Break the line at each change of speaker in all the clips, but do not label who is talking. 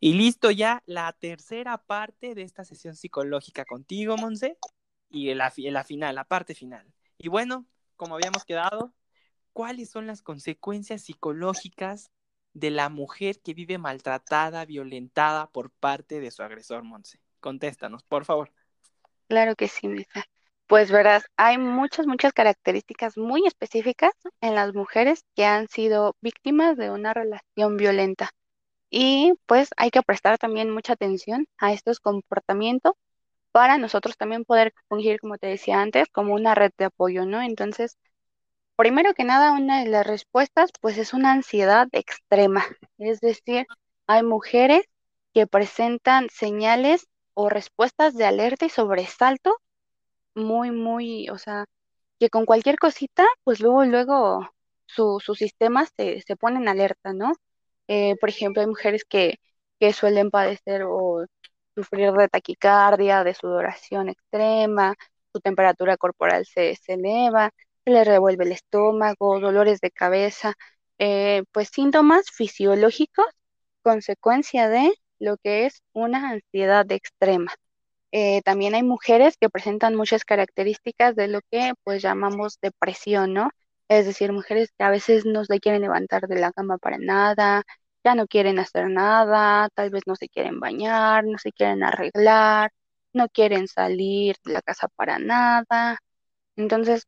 Y listo ya la tercera parte de esta sesión psicológica contigo, Monse, y la, final, la parte final. Y bueno, como habíamos quedado, ¿cuáles son las consecuencias psicológicas de la mujer que vive maltratada, violentada por parte de su agresor, Monse? Contéstanos, por favor.
Claro que sí, Misa. Pues verás, hay muchas, muchas características muy específicas en las mujeres que han sido víctimas de una relación violenta. Y pues hay que prestar también mucha atención a estos comportamientos para nosotros también poder fungir, como te decía antes, como una red de apoyo, ¿no? Entonces, primero que nada, una de las respuestas, pues es una ansiedad extrema. Es decir, hay mujeres que presentan señales o respuestas de alerta y sobresalto muy, muy, o sea, que con cualquier cosita, pues luego, luego sus sistemas se, se ponen alerta, ¿no? Eh, por ejemplo, hay mujeres que, que suelen padecer o sufrir de taquicardia, de sudoración extrema, su temperatura corporal se, se eleva, se le revuelve el estómago, dolores de cabeza, eh, pues síntomas fisiológicos, consecuencia de lo que es una ansiedad extrema. Eh, también hay mujeres que presentan muchas características de lo que pues llamamos depresión, ¿no? Es decir, mujeres que a veces no se quieren levantar de la cama para nada, ya no quieren hacer nada, tal vez no se quieren bañar, no se quieren arreglar, no quieren salir de la casa para nada. Entonces,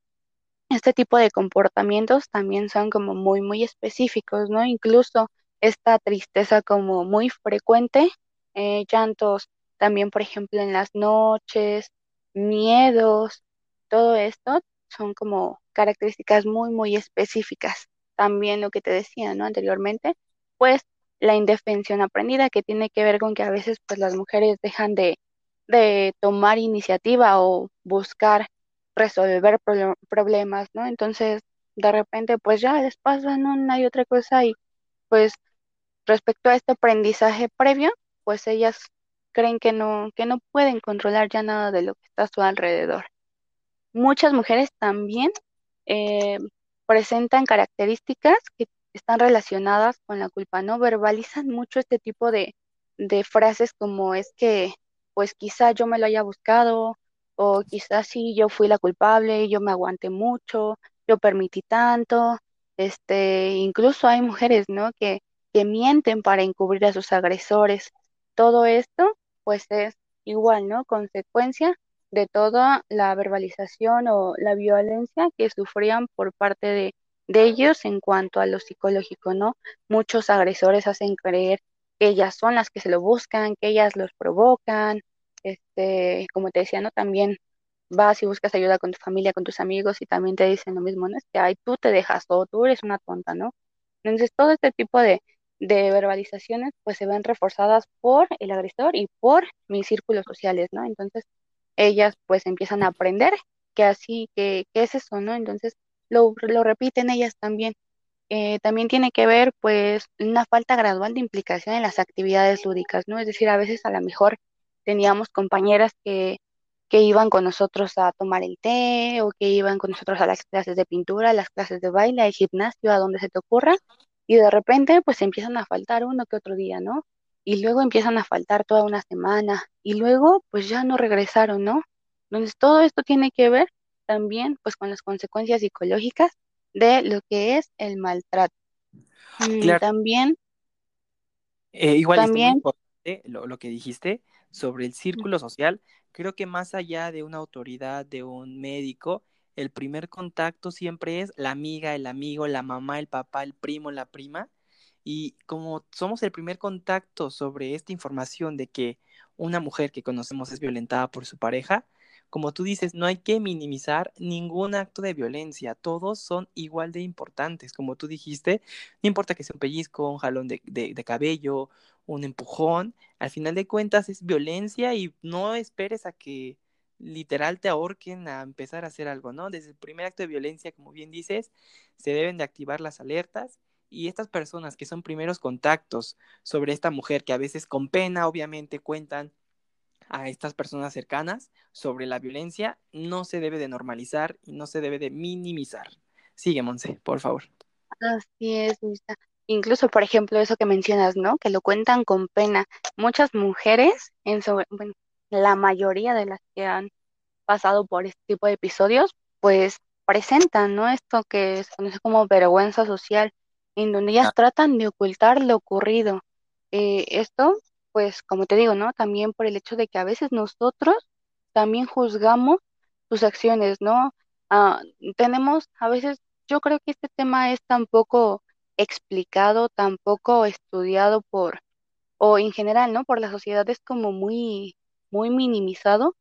este tipo de comportamientos también son como muy, muy específicos, ¿no? Incluso esta tristeza como muy frecuente, eh, llantos también, por ejemplo, en las noches, miedos, todo esto son como características muy, muy específicas. También lo que te decía, ¿no? Anteriormente, pues la indefensión aprendida, que tiene que ver con que a veces pues las mujeres dejan de, de tomar iniciativa o buscar resolver problemas, ¿no? Entonces, de repente, pues ya les pasa, no, no hay otra cosa y pues respecto a este aprendizaje previo, pues ellas creen que no, que no pueden controlar ya nada de lo que está a su alrededor. Muchas mujeres también eh, presentan características que están relacionadas con la culpa, ¿no? Verbalizan mucho este tipo de, de frases como es que, pues quizá yo me lo haya buscado, o quizás sí yo fui la culpable, yo me aguanté mucho, yo permití tanto, este, incluso hay mujeres, ¿no? Que, que mienten para encubrir a sus agresores. Todo esto, pues es igual, ¿no? Consecuencia de toda la verbalización o la violencia que sufrían por parte de, de ellos en cuanto a lo psicológico, ¿no? Muchos agresores hacen creer que ellas son las que se lo buscan, que ellas los provocan, este, como te decía, ¿no? También vas y buscas ayuda con tu familia, con tus amigos y también te dicen lo mismo, ¿no? Es que, ay, tú te dejas todo, tú eres una tonta, ¿no? Entonces, todo este tipo de, de verbalizaciones, pues se ven reforzadas por el agresor y por mis círculos sociales, ¿no? Entonces, ellas pues empiezan a aprender que así, que, que es eso, ¿no? Entonces, lo, lo repiten ellas también. Eh, también tiene que ver pues una falta gradual de implicación en las actividades lúdicas, ¿no? Es decir, a veces a lo mejor teníamos compañeras que, que iban con nosotros a tomar el té o que iban con nosotros a las clases de pintura, a las clases de baile, al gimnasio, a donde se te ocurra, y de repente pues empiezan a faltar uno que otro día, ¿no? Y luego empiezan a faltar toda una semana y luego pues ya no regresaron, ¿no? Entonces todo esto tiene que ver también pues con las consecuencias psicológicas de lo que es el maltrato. Mm,
Claro,
también,
eh, igual es muy
también,
importante lo, lo que dijiste sobre el círculo social. Creo que más allá de una autoridad, de un médico, el primer contacto siempre es la amiga, el amigo, la mamá, el papá, el primo, la prima. Y como somos el primer contacto sobre esta información de que una mujer que conocemos es violentada por su pareja, como tú dices, no hay que minimizar ningún acto de violencia, todos son igual de importantes, como tú dijiste, no importa que sea un pellizco, un jalón de, de, de cabello, un empujón, al final de cuentas es violencia y no esperes a que literal te ahorquen a empezar a hacer algo, ¿no? Desde el primer acto de violencia, como bien dices, se deben de activar las alertas y estas personas que son primeros contactos sobre esta mujer, que a veces con pena obviamente cuentan a estas personas cercanas sobre la violencia, no se debe de normalizar y no se debe de minimizar. Sigue, Monse, por favor.
así es, Luisa. incluso, por ejemplo, eso que mencionas, ¿no? Que lo cuentan con pena. Muchas mujeres, en su, bueno, la mayoría de las que han pasado por este tipo de episodios, pues presentan, ¿no? Esto que se conoce como vergüenza social, en donde ellas
Ah,
tratan de ocultar lo ocurrido. Eh, esto, pues, como te digo, ¿no? También por el hecho de que a veces nosotros también juzgamos sus acciones, ¿no? Ah, tenemos, a veces, yo creo que este tema es tan poco explicado, tan poco estudiado por, o en general, ¿no? Por la sociedad es como muy, muy minimizado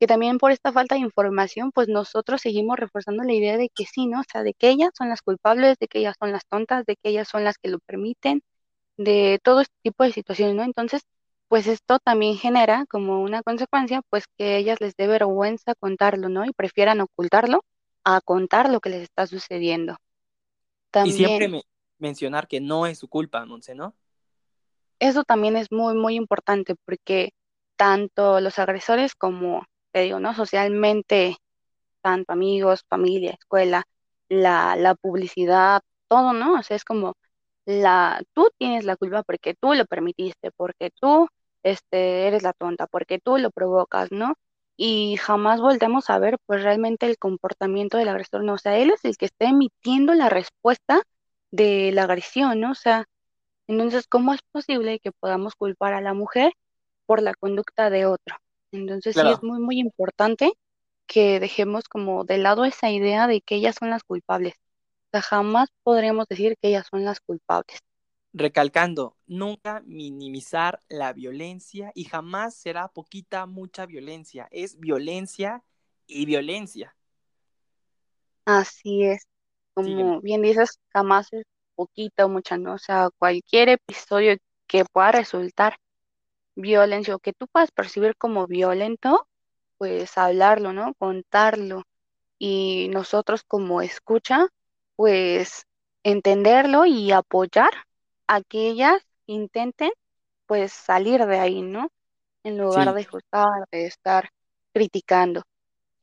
que también por esta falta de información, pues nosotros seguimos reforzando la idea de que sí, ¿no? O sea, de que ellas son las culpables, de que ellas son las tontas, de que ellas son las que lo permiten, de todo este tipo de situaciones, ¿no? Entonces, pues esto también genera como una consecuencia, pues que ellas les dé vergüenza contarlo, ¿no? Y prefieran ocultarlo a contar lo que les está sucediendo.
Y siempre
También
me mencionar que no es su culpa, Monse, ¿no?
eso también es muy, muy importante porque tanto los agresores como, te digo, ¿no? Socialmente tanto amigos, familia, escuela, la, la publicidad, todo, ¿no? O sea, es como la, tú tienes la culpa porque tú lo permitiste, porque tú, este, eres la tonta, porque tú lo provocas, ¿no? Y jamás volvemos a ver, pues, realmente el comportamiento del agresor, ¿no? O sea, él es el que está emitiendo la respuesta de la agresión, ¿no? O sea, entonces, ¿cómo es posible que podamos culpar a la mujer por la conducta de otro? Entonces, sí es muy, muy importante que dejemos como de lado esa idea de que ellas son las culpables. O sea, jamás podremos decir que ellas son las culpables.
Recalcando, nunca minimizar la violencia y jamás será poquita, mucha violencia. Es violencia y violencia.
Así es, como bien dices, jamás es poquita o mucha, ¿no? O sea, cualquier episodio que pueda resultar violencia o que tú puedas percibir como violento, pues hablarlo, ¿no? Contarlo y nosotros como escucha, pues entenderlo y apoyar a que ellas intenten pues salir de ahí, ¿no? En lugar
Sí,
de juzgar, de estar criticando.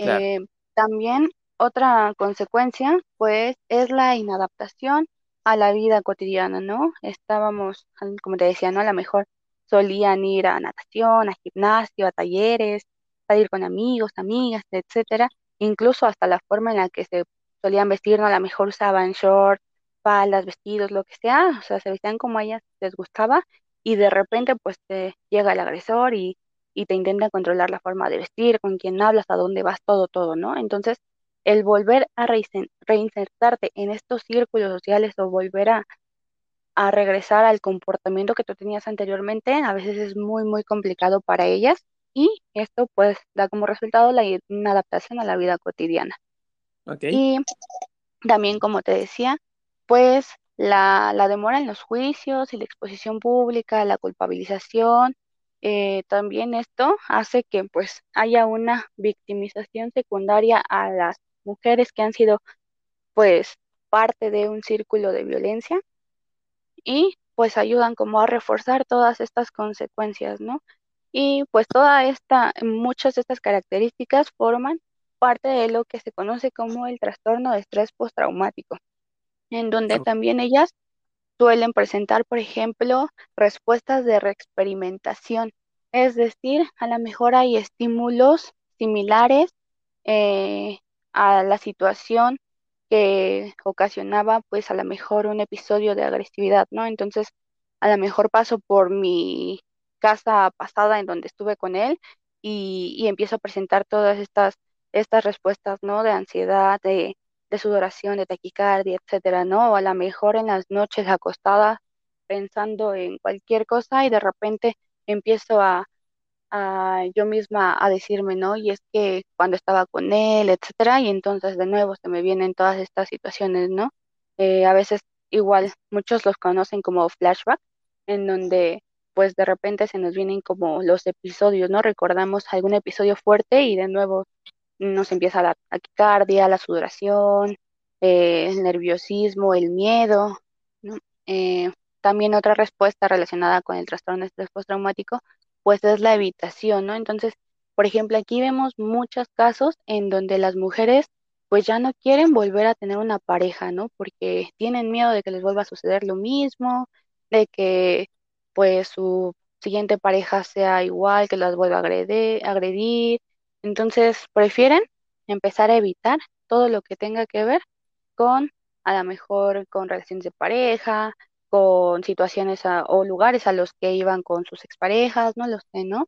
claro.
Eh, también otra consecuencia, pues, es la inadaptación a la vida cotidiana, ¿no? Estábamos, como te decía, ¿no? A lo mejor solían ir a natación, a gimnasio, a talleres, salir con amigos, amigas, etcétera. Incluso hasta la forma en la que se solían vestir, ¿no? A lo mejor usaban shorts, faldas, vestidos, lo que sea, o sea, se vestían como a ellas les gustaba y de repente, pues, te llega el agresor y y te intenta controlar la forma de vestir, con quién hablas, a dónde vas, todo, todo, ¿no? Entonces, el volver a reinsertarte en estos círculos sociales o volver a, a regresar al comportamiento que tú tenías anteriormente, a veces es muy, muy complicado para ellas y esto pues da como resultado la, una adaptación a la vida cotidiana.
Ok.
Y también, como te decía, pues la, la demora en los juicios y la exposición pública, la culpabilización, eh, también esto hace que pues haya una victimización secundaria a las mujeres que han sido pues parte de un círculo de violencia y pues ayudan como a reforzar todas estas consecuencias, ¿no? Y pues toda esta, muchas de estas características forman parte de lo que se conoce como el trastorno de estrés postraumático en donde también ellas suelen presentar, por ejemplo, respuestas de reexperimentación. Es decir, a lo mejor hay estímulos similares eh, a la situación que ocasionaba, pues a lo mejor un episodio de agresividad, ¿no? Entonces, a lo mejor paso por mi casa pasada en donde estuve con él y, y empiezo a presentar todas estas, estas respuestas, ¿no? De ansiedad, de de sudoración, de taquicardia, etcétera, ¿no? O a lo mejor en las noches acostada pensando en cualquier cosa y de repente empiezo a, a yo misma a decirme, ¿no? Y es que cuando estaba con él, etcétera, y entonces de nuevo se me vienen todas estas situaciones, ¿no? Eh, a veces igual muchos los conocen como flashback, en donde pues de repente se nos vienen como los episodios, ¿no? Recordamos algún episodio fuerte y de nuevo nos empieza la taquicardia, la sudoración, eh, el nerviosismo, el miedo, ¿no? Eh, también otra respuesta relacionada con el trastorno de estrés postraumático, pues es la evitación, ¿no? Entonces, por ejemplo, aquí vemos muchos casos en donde las mujeres pues ya no quieren volver a tener una pareja, ¿no? Porque tienen miedo de que les vuelva a suceder lo mismo, de que pues su siguiente pareja sea igual, que las vuelva a agredir, agredir. Entonces prefieren empezar a evitar todo lo que tenga que ver con, a lo mejor, con relaciones de pareja, con situaciones o lugares a los que iban con sus exparejas, no lo sé, ¿no?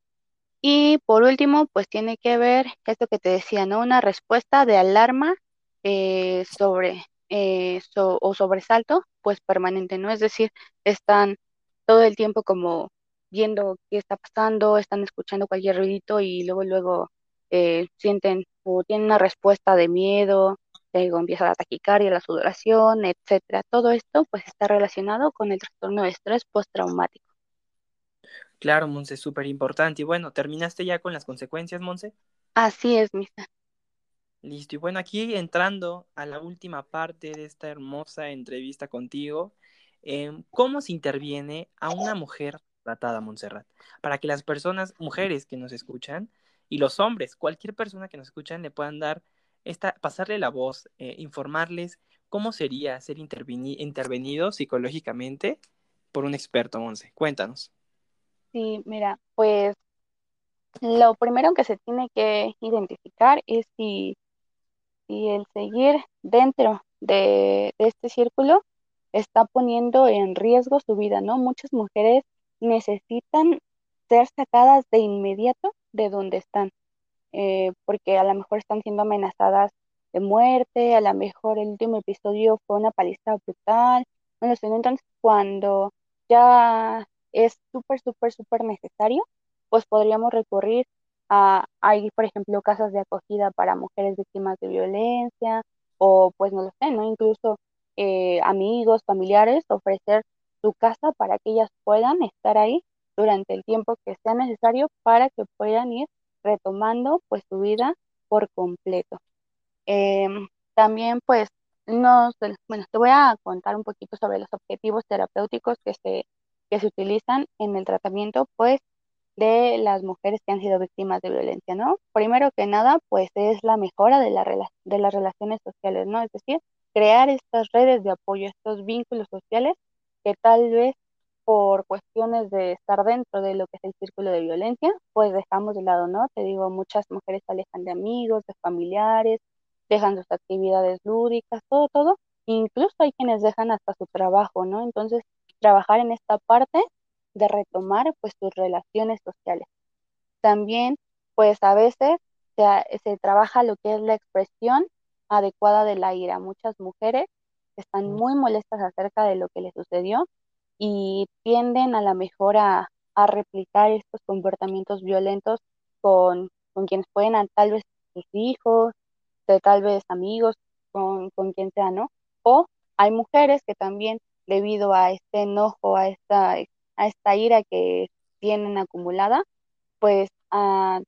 Y por último, pues tiene que ver esto que te decía, ¿no? Una respuesta de alarma eh, sobre eh, so- o sobresalto, pues permanente, ¿no? Es decir, están todo el tiempo como viendo qué está pasando, están escuchando cualquier ruidito y luego luego eh, sienten o tienen una respuesta de miedo, luego empieza la taquicardia, la sudoración, etcétera. Todo esto pues está relacionado con el trastorno de estrés postraumático.
Claro, Monse, súper importante. Y bueno, ¿terminaste ya con las consecuencias, Monse?
Así es, Misa.
Listo. Y bueno, aquí entrando a la última parte de esta hermosa entrevista contigo, em, ¿cómo se interviene a una mujer tratada, Montserrat? Para que las personas, mujeres que nos escuchan, y los hombres, cualquier persona que nos escuchan, le puedan dar esta, pasarle la voz, eh, informarles cómo sería ser interveni- intervenido psicológicamente por un experto, Monse. Cuéntanos.
Sí, mira, pues lo primero que se tiene que identificar es si, si el seguir dentro de, de este círculo está poniendo en riesgo su vida, ¿no? Muchas mujeres necesitan ser sacadas de inmediato de donde están eh, porque a lo mejor están siendo amenazadas de muerte, a lo mejor el último episodio fue una paliza brutal, no lo sé, entonces cuando ya es súper, súper, súper necesario, pues podríamos recurrir a, hay, por ejemplo, casas de acogida para mujeres víctimas de violencia, o pues no lo sé, ¿no? Incluso eh, amigos, familiares, ofrecer su casa para que ellas puedan estar ahí durante el tiempo que sea necesario para que puedan ir retomando pues su vida por completo. Em, también pues nos, bueno, te voy a contar un poquito sobre los objetivos terapéuticos que se, que se utilizan en el tratamiento pues de las mujeres que han sido víctimas de violencia, ¿no? Primero que nada pues es la mejora de, la de las relaciones sociales, ¿no? Es decir, crear estas redes de apoyo, estos vínculos sociales que tal vez por cuestiones de estar dentro de lo que es el círculo de violencia, pues dejamos de lado, ¿no? Te digo, muchas mujeres se alejan de amigos, de familiares, dejan sus actividades lúdicas, todo, todo. Incluso hay quienes dejan hasta su trabajo, ¿no? Entonces, trabajar en esta parte de retomar pues sus relaciones sociales. También, pues a veces se, se trabaja lo que es la expresión adecuada de la ira. Muchas mujeres están muy molestas acerca de lo que les sucedió y tienden a la mejor a, a replicar estos comportamientos violentos con, con quienes pueden, a- tal vez sus hijos, de tal vez amigos, con, con quien sea, ¿no? O hay mujeres que también, debido a este enojo, a esta, a esta ira que tienen acumulada, pues ah,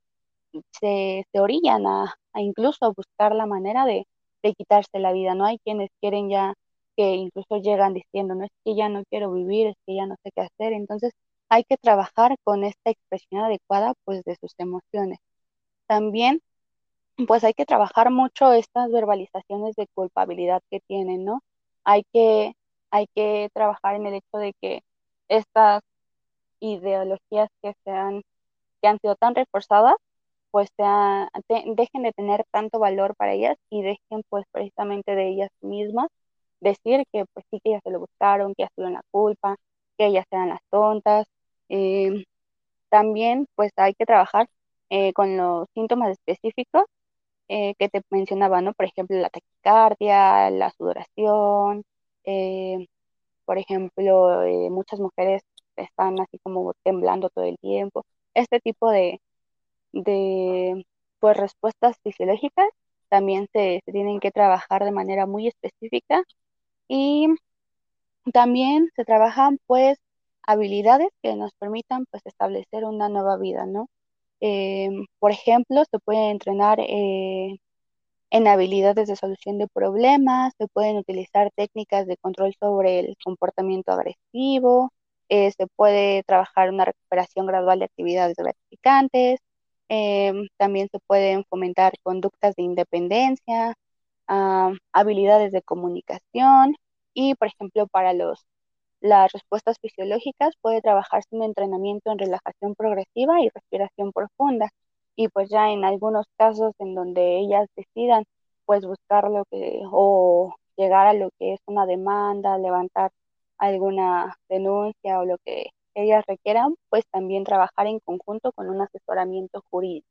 se, se orillan a, a incluso buscar la manera de, de quitarse la vida, ¿no? Hay quienes quieren ya, que incluso llegan diciendo, no es que ya no quiero vivir, es que ya no sé qué hacer, entonces hay que trabajar con esta expresión adecuada, pues, de sus emociones. También, pues, hay que trabajar mucho estas verbalizaciones de culpabilidad que tienen, ¿no? Hay que, hay que trabajar en el hecho de que estas ideologías que se han que han sido tan reforzadas, pues sea, te- dejen de tener tanto valor para ellas y dejen pues precisamente de ellas mismas decir que pues sí que ellas se lo buscaron, que ellas tuvieron la culpa, que ellas eran las tontas. Eh, también pues hay que trabajar eh, con los síntomas específicos eh, que te mencionaba, ¿no? Por ejemplo, la taquicardia, la sudoración, eh, por ejemplo, muchas mujeres están así como temblando todo el tiempo. Este tipo de, de pues, respuestas fisiológicas también se, se tienen que trabajar de manera muy específica y también se trabajan pues habilidades que nos permitan pues establecer una nueva vida, ¿no? Em, por ejemplo, se puede entrenar eh, en habilidades de solución de problemas, se pueden utilizar técnicas de control sobre el comportamiento agresivo, eh, se puede trabajar una recuperación gradual de actividades gratificantes, em, también se pueden fomentar conductas de independencia, habilidades de comunicación y, por ejemplo, para los las respuestas fisiológicas puede trabajarse un entrenamiento en relajación progresiva y respiración profunda. Y pues ya en algunos casos en donde ellas decidan pues buscar lo que o llegar a lo que es una demanda, levantar alguna denuncia o lo que ellas requieran, pues también trabajar en conjunto con un asesoramiento jurídico.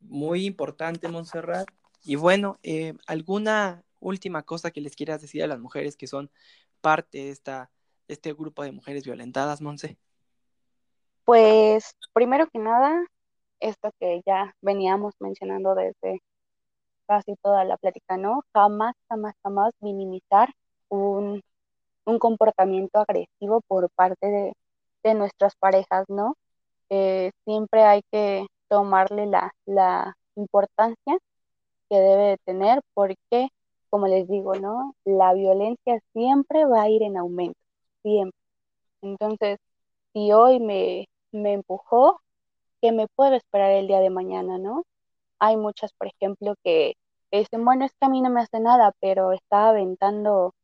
Muy importante, Montserrat. Y bueno, eh, ¿alguna última cosa que les quieras decir a las mujeres que son parte de esta, este grupo de mujeres violentadas, Monse?
Pues primero que nada, esto que ya veníamos mencionando desde casi toda la plática, ¿no? Jamás, jamás, jamás minimizar un, un comportamiento agresivo por parte de, de nuestras parejas, ¿no? Eh, siempre hay que tomarle la, la importancia que debe de tener porque, como les digo, ¿no? La violencia siempre va a ir en aumento, siempre. Entonces, si hoy me, me empujó, ¿qué me puedo esperar el día de mañana, no? Hay muchas, por ejemplo, que, dicen, bueno, es que a mí no me hace nada, pero está aventando,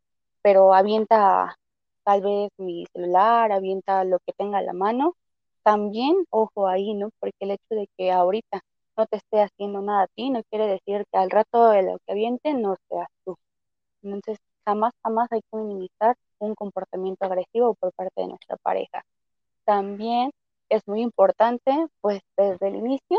pero avienta tal vez mi celular, avienta lo que tenga a la mano. También, ojo ahí, ¿no? Porque el hecho de que ahorita no te esté haciendo nada a ti no quiere decir que al rato de lo que aviente no seas tú. Entonces, jamás, jamás hay que minimizar un comportamiento agresivo por parte de nuestra pareja. También es muy importante, pues desde el inicio,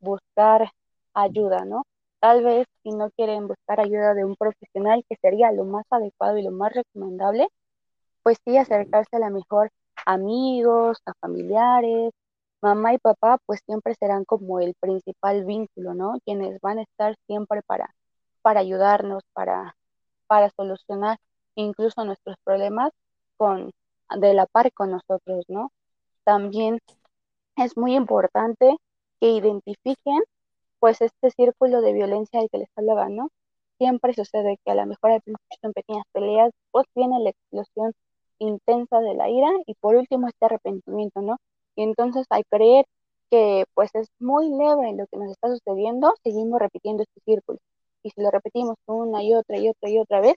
buscar ayuda, ¿no? Tal vez si no quieren buscar ayuda de un profesional, que sería lo más adecuado y lo más recomendable, pues sí acercarse a la mejor amigos, a familiares, mamá y papá, pues siempre serán como el principal vínculo, ¿no? Quienes van a estar siempre para, para ayudarnos, para, para solucionar incluso nuestros problemas con, de la par con nosotros, ¿no? También es muy importante que identifiquen pues este círculo de violencia del que les hablaba, ¿no? Siempre sucede que a lo mejor al principio son pequeñas peleas, pues viene la explosión intensa de la ira y por último este arrepentimiento, ¿no? Y entonces al creer que pues es muy leve lo que nos está sucediendo, seguimos repitiendo este círculo. Y si lo repetimos una y otra y otra y otra vez,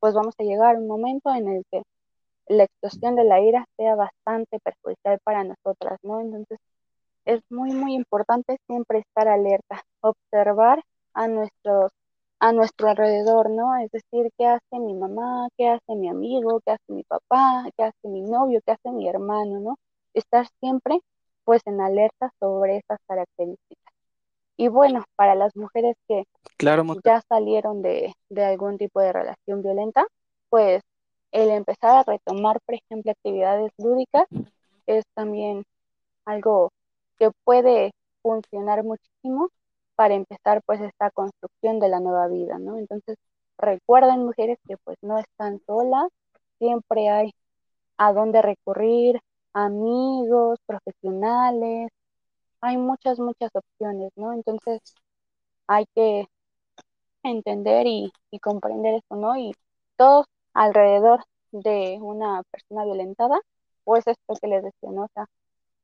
pues vamos a llegar a un momento en el que la explosión de la ira sea bastante perjudicial para nosotras, ¿no? Entonces, es muy, muy importante siempre estar alerta, observar a nuestros a nuestro alrededor, ¿no? Es decir, qué hace mi mamá, qué hace mi amigo, qué hace mi papá, qué hace mi novio, qué hace mi hermano, ¿no? Estar siempre pues en alerta sobre esas características. Y bueno, para las mujeres que ya salieron de, de algún tipo de relación violenta, pues el empezar a retomar, por ejemplo, actividades lúdicas es también algo que puede funcionar muchísimo para empezar pues esta construcción de la nueva vida, ¿no? Entonces, recuerden mujeres que pues no están solas, siempre hay a dónde recurrir, amigos, profesionales, hay muchas, muchas opciones, ¿no? Entonces, hay que entender y, y comprender eso, ¿no? Y todos alrededor de una persona violentada, pues esto que les decía, ¿no? Sea,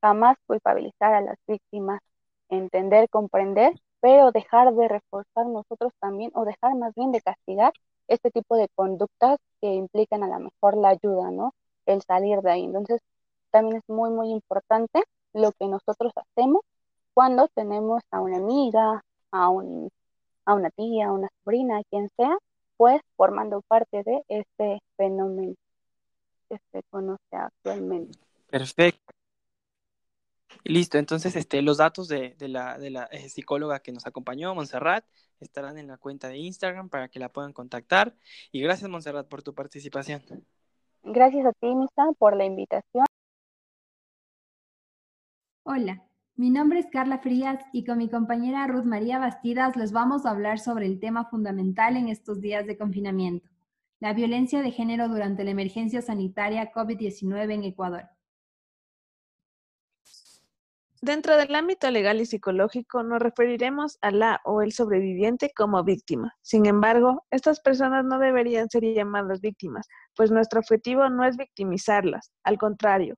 jamás culpabilizar a las víctimas, entender, comprender, pero dejar de reforzar nosotros también, o dejar más bien de castigar este tipo de conductas que implican a lo mejor la ayuda, ¿no? El salir de ahí. Entonces, también es muy, muy importante lo que nosotros hacemos cuando tenemos a una amiga, a, un, a una tía, a una sobrina, a quien sea, pues formando parte de este fenómeno que se conoce actualmente.
Perfecto. Listo, entonces este, los datos de, de la, de la eh, psicóloga que nos acompañó, Montserrat, estarán en la cuenta de Instagram para que la puedan contactar. Y gracias, Montserrat, por tu participación.
Gracias a ti, Misa, por la invitación.
Hola, mi nombre es Carla Frías y con mi compañera Ruth María Bastidas les vamos a hablar sobre el tema fundamental en estos días de confinamiento, la violencia de género durante la emergencia sanitaria COVID-19 en Ecuador.
Dentro del ámbito legal y psicológico nos referiremos a la o el sobreviviente como víctima. Sin embargo, estas personas no deberían ser llamadas víctimas, pues nuestro objetivo no es victimizarlas, al contrario,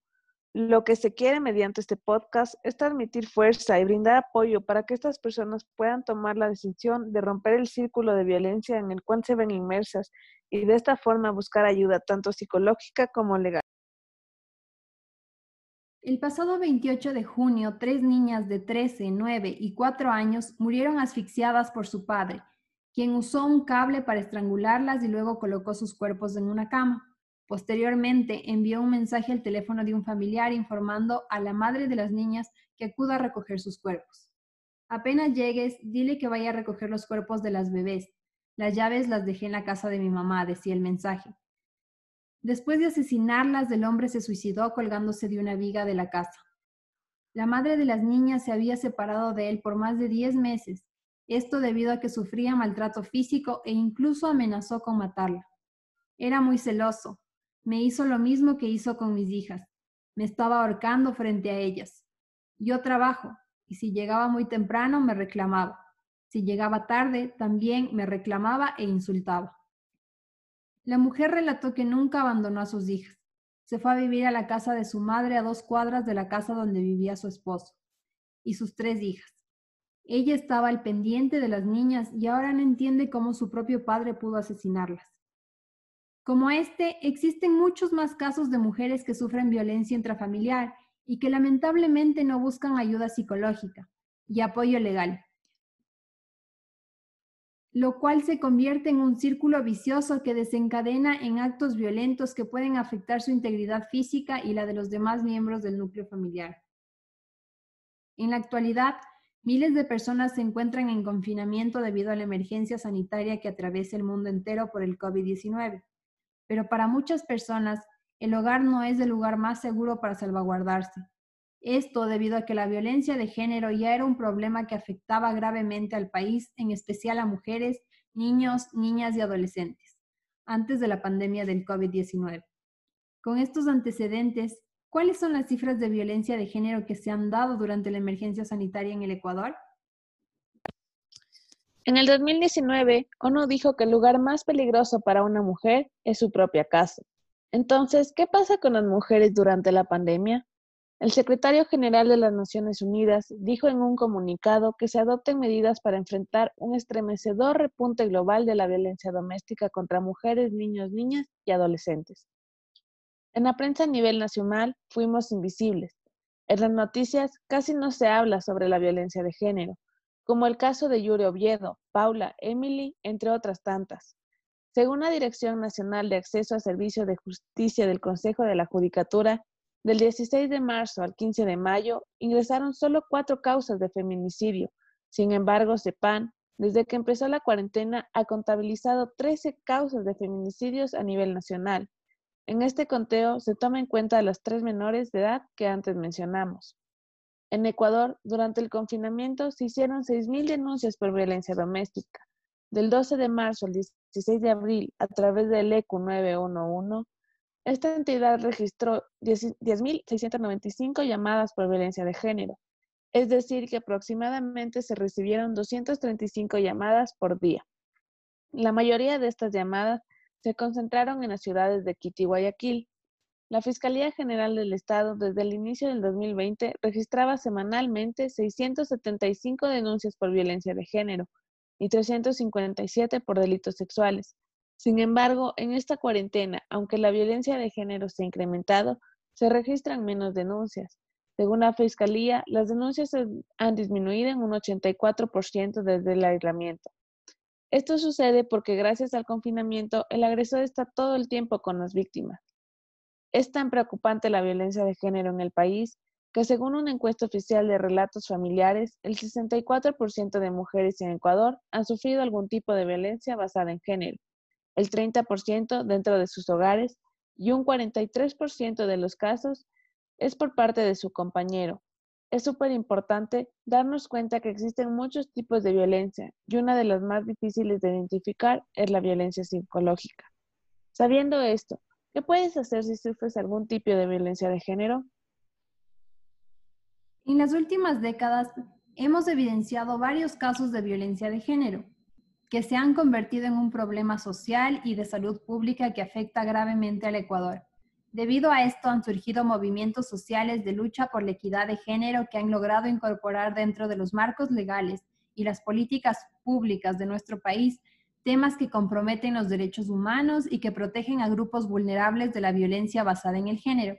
Lo que se quiere mediante este podcast es transmitir fuerza y brindar apoyo para que estas personas puedan tomar la decisión de romper el círculo de violencia en el cual se ven inmersas y de esta forma buscar ayuda tanto psicológica como legal.
El pasado 28 de junio, tres niñas de 13, 9 y 4 años murieron asfixiadas por su padre, quien usó un cable para estrangularlas y luego colocó sus cuerpos en una cama. Posteriormente, envió un mensaje al teléfono de un familiar informando a la madre de las niñas que acuda a recoger sus cuerpos. Apenas llegues, dile que vaya a recoger los cuerpos de las bebés. Las llaves las dejé en la casa de mi mamá, decía el mensaje. Después de asesinarlas, el hombre se suicidó colgándose de una viga de la casa. La madre de las niñas se había separado de él por más de 10 meses, esto debido a que sufría maltrato físico e incluso amenazó con matarla. Era muy celoso. Me hizo lo mismo que hizo con mis hijas. Me estaba ahorcando frente a ellas. Yo trabajo, y si llegaba muy temprano me reclamaba. Si llegaba tarde, también me reclamaba e insultaba. La mujer relató que nunca abandonó a sus hijas. Se fue a vivir a la casa de su madre a dos cuadras de la casa donde vivía su esposo y sus tres hijas. Ella estaba al pendiente de las niñas y ahora no entiende cómo su propio padre pudo asesinarlas. Como este, existen muchos más casos de mujeres que sufren violencia intrafamiliar y que lamentablemente no buscan ayuda psicológica y apoyo legal lo cual se convierte en un círculo vicioso que desencadena en actos violentos que pueden afectar su integridad física y la de los demás miembros del núcleo familiar. En la actualidad, miles de personas se encuentran en confinamiento debido a la emergencia sanitaria que atraviesa el mundo entero por el COVID-19. Pero para muchas personas, el hogar no es el lugar más seguro para salvaguardarse. Esto debido a que la violencia de género ya era un problema que afectaba gravemente al país, en especial a mujeres, niños, niñas y adolescentes, antes de la pandemia del COVID-19. Con estos antecedentes, ¿cuáles son las cifras de violencia de género que se han dado durante la emergencia sanitaria en el Ecuador?
En el 2019, ONU dijo que el lugar más peligroso para una mujer es su propia casa. Entonces, ¿qué pasa con las mujeres durante la pandemia? El secretario general de las Naciones Unidas dijo en un comunicado que se adopten medidas para enfrentar un estremecedor repunte global de la violencia doméstica contra mujeres, niños, niñas y adolescentes. En la prensa a nivel nacional fuimos invisibles. En las noticias casi no se habla sobre la violencia de género, como el caso de Yuri Oviedo, Paula, Emily, entre otras tantas. Según la Dirección Nacional de Acceso a Servicios de Justicia del Consejo de la Judicatura, del 16 de marzo al 15 de mayo ingresaron solo cuatro causas de feminicidio. Sin embargo, CEPAN, desde que empezó la cuarentena, ha contabilizado 13 causas de feminicidios a nivel nacional. En este conteo se toma en cuenta las tres menores de edad que antes mencionamos. En Ecuador, durante el confinamiento, se hicieron 6.000 denuncias por violencia doméstica. Del 12 de marzo al 16 de abril, a través del ECU 911, esta entidad registró 10.695 llamadas por violencia de género, es decir, que aproximadamente se recibieron 235 llamadas por día. La mayoría de estas llamadas se concentraron en las ciudades de Quito y Guayaquil. La Fiscalía General del Estado desde el inicio del 2020 registraba semanalmente 675 denuncias por violencia de género y 357 por delitos sexuales, sin embargo, en esta cuarentena, aunque la violencia de género se ha incrementado, se registran menos denuncias. Según la Fiscalía, las denuncias han disminuido en un 84% desde el aislamiento. Esto sucede porque gracias al confinamiento, el agresor está todo el tiempo con las víctimas. Es tan preocupante la violencia de género en el país que según una encuesta oficial de relatos familiares, el 64% de mujeres en Ecuador han sufrido algún tipo de violencia basada en género el 30% dentro de sus hogares y un 43% de los casos es por parte de su compañero. Es súper importante darnos cuenta que existen muchos tipos de violencia y una de las más difíciles de identificar es la violencia psicológica. Sabiendo esto, ¿qué puedes hacer si sufres algún tipo de violencia de género?
En las últimas décadas hemos evidenciado varios casos de violencia de género, que se han convertido en un problema social y de salud pública que afecta gravemente al Ecuador, Debido a esto han surgido movimientos sociales de lucha por la equidad de género que han logrado incorporar dentro de los marcos legales y las políticas públicas de nuestro país temas que comprometen los derechos humanos y que protegen a grupos vulnerables de la violencia basada en el género.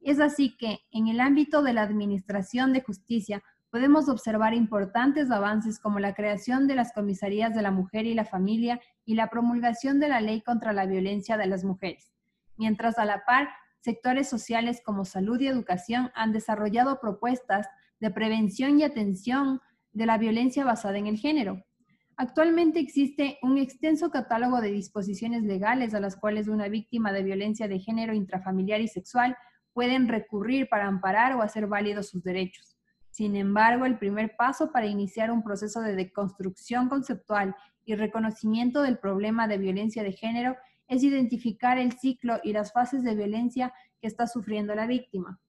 Es así que, en el ámbito de la Administración de Justicia, podemos observar importantes avances como la creación de las comisarías de la mujer y la familia y la promulgación de la ley contra la violencia de las mujeres mientras a la par sectores sociales como salud y educación han desarrollado propuestas de prevención y atención de la violencia basada en el género. Actualmente existe un extenso catálogo de disposiciones legales a las cuales una víctima de violencia de género intrafamiliar y sexual pueden recurrir para amparar o hacer válidos sus derechos. Sin embargo, el primer paso para iniciar un proceso de deconstrucción conceptual y reconocimiento del problema de violencia de género es identificar el ciclo y las fases de violencia que está sufriendo la víctima.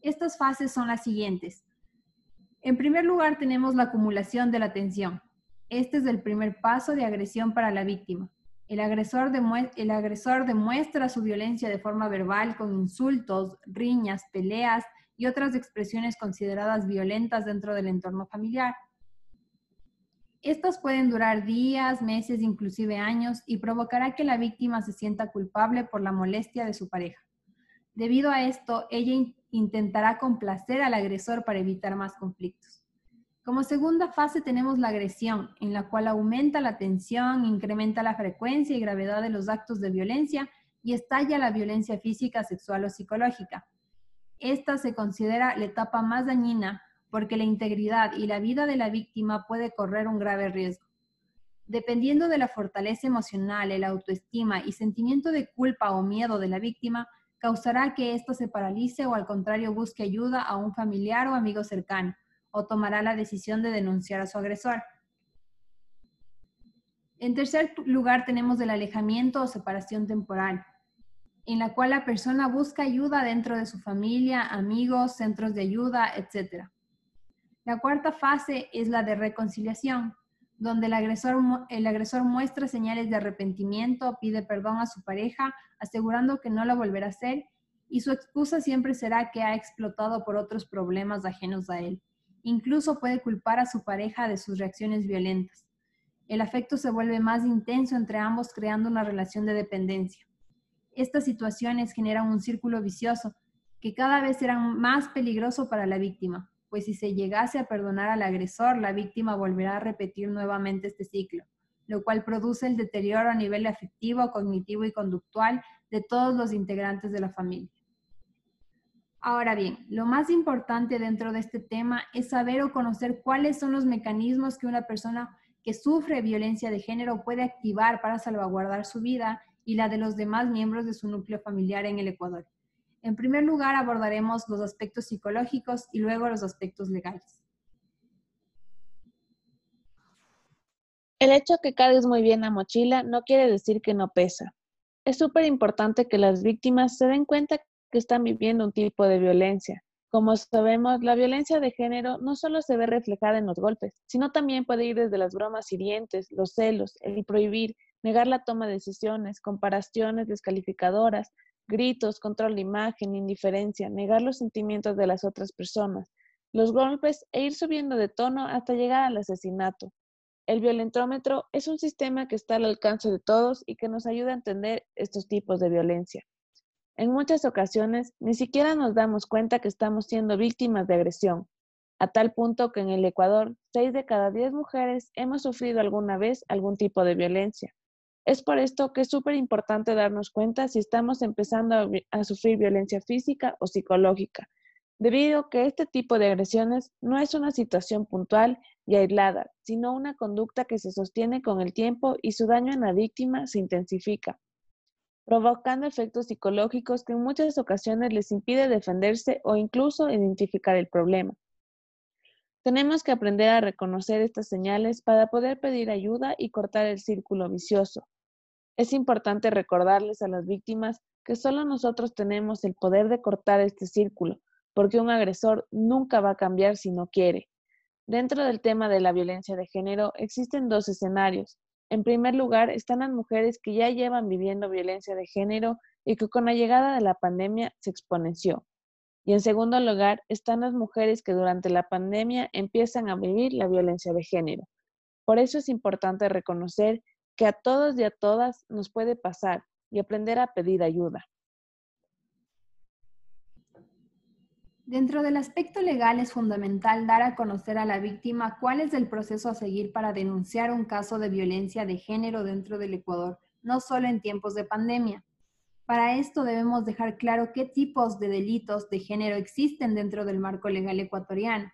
Estas fases son las siguientes. En primer lugar, tenemos la acumulación de la tensión. Este es el primer paso de agresión para la víctima. El agresor, demuestra su violencia de forma verbal con insultos, riñas, peleas y otras expresiones consideradas violentas dentro del entorno familiar. Estas pueden durar días, meses, inclusive años y provocará que la víctima se sienta culpable por la molestia de su pareja. Debido a esto, ella intentará complacer al agresor para evitar más conflictos. Como segunda fase tenemos la agresión, en la cual aumenta la tensión, incrementa la frecuencia y gravedad de los actos de violencia y estalla la violencia física, sexual o psicológica. Esta se considera la etapa más dañina porque la integridad y la vida de la víctima puede correr un grave riesgo. Dependiendo de la fortaleza emocional, el autoestima y sentimiento de culpa o miedo de la víctima, causará que ésta se paralice o al contrario busque ayuda a un familiar o amigo cercano, o tomará la decisión de denunciar a su agresor. En tercer lugar tenemos el alejamiento o separación temporal, en la cual la persona busca ayuda dentro de su familia, amigos, centros de ayuda, etc. La cuarta fase es la de reconciliación, donde el agresor, el agresor muestra señales de arrepentimiento, pide perdón a su pareja, asegurando que no lo volverá a hacer, y su excusa siempre será que ha explotado por otros problemas ajenos a él. Incluso puede culpar a su pareja de sus reacciones violentas. El afecto se vuelve más intenso entre ambos, creando una relación de dependencia. Estas situaciones generan un círculo vicioso que cada vez será más peligroso para la víctima pues si se llegase a perdonar al agresor, la víctima volverá a repetir nuevamente este ciclo, lo cual produce el deterioro a nivel afectivo, cognitivo y conductual de todos los integrantes de la familia. Ahora bien, lo más importante dentro de este tema es saber o conocer cuáles son los mecanismos que una persona que sufre violencia de género puede activar para salvaguardar su vida y la de los demás miembros de su núcleo familiar en el Ecuador. En primer lugar, abordaremos los aspectos psicológicos y luego los aspectos legales.
El hecho que cargues muy bien la mochila no quiere decir que no pesa. Es súper importante que las víctimas se den cuenta que están viviendo un tipo de violencia. Como sabemos, la violencia de género no solo se ve reflejada en los golpes, sino también puede ir desde las bromas hirientes, los celos, el prohibir, negar la toma de decisiones, comparaciones descalificadoras, gritos, control de imagen, indiferencia, negar los sentimientos de las otras personas, los golpes e ir subiendo de tono hasta llegar al asesinato. El violentómetro es un sistema que está al alcance de todos y que nos ayuda a entender estos tipos de violencia. En muchas ocasiones ni siquiera nos damos cuenta que estamos siendo víctimas de agresión, a tal punto que en el Ecuador, 6 de cada 10 mujeres hemos sufrido alguna vez algún tipo de violencia. Es por esto que es súper importante darnos cuenta si estamos empezando a, sufrir violencia física o psicológica, debido a que este tipo de agresiones no es una situación puntual y aislada, sino una conducta que se sostiene con el tiempo y su daño en la víctima se intensifica, provocando efectos psicológicos que en muchas ocasiones les impide defenderse o incluso identificar el problema. Tenemos que aprender a reconocer estas señales para poder pedir ayuda y cortar el círculo vicioso. Es importante recordarles a las víctimas que solo nosotros tenemos el poder de cortar este círculo, porque un agresor nunca va a cambiar si no quiere. Dentro del tema de la violencia de género existen dos escenarios. En primer lugar están las mujeres que ya llevan viviendo violencia de género y que con la llegada de la pandemia se exponenció. Y en segundo lugar están las mujeres que durante la pandemia empiezan a vivir la violencia de género. Por eso es importante reconocer que a todos y a todas nos puede pasar y aprender a pedir ayuda.
Dentro del aspecto legal es fundamental dar a conocer a la víctima cuál es el proceso a seguir para denunciar un caso de violencia de género dentro del Ecuador, no solo en tiempos de pandemia. Para esto debemos dejar claro qué tipos de delitos de género existen dentro del marco legal ecuatoriano,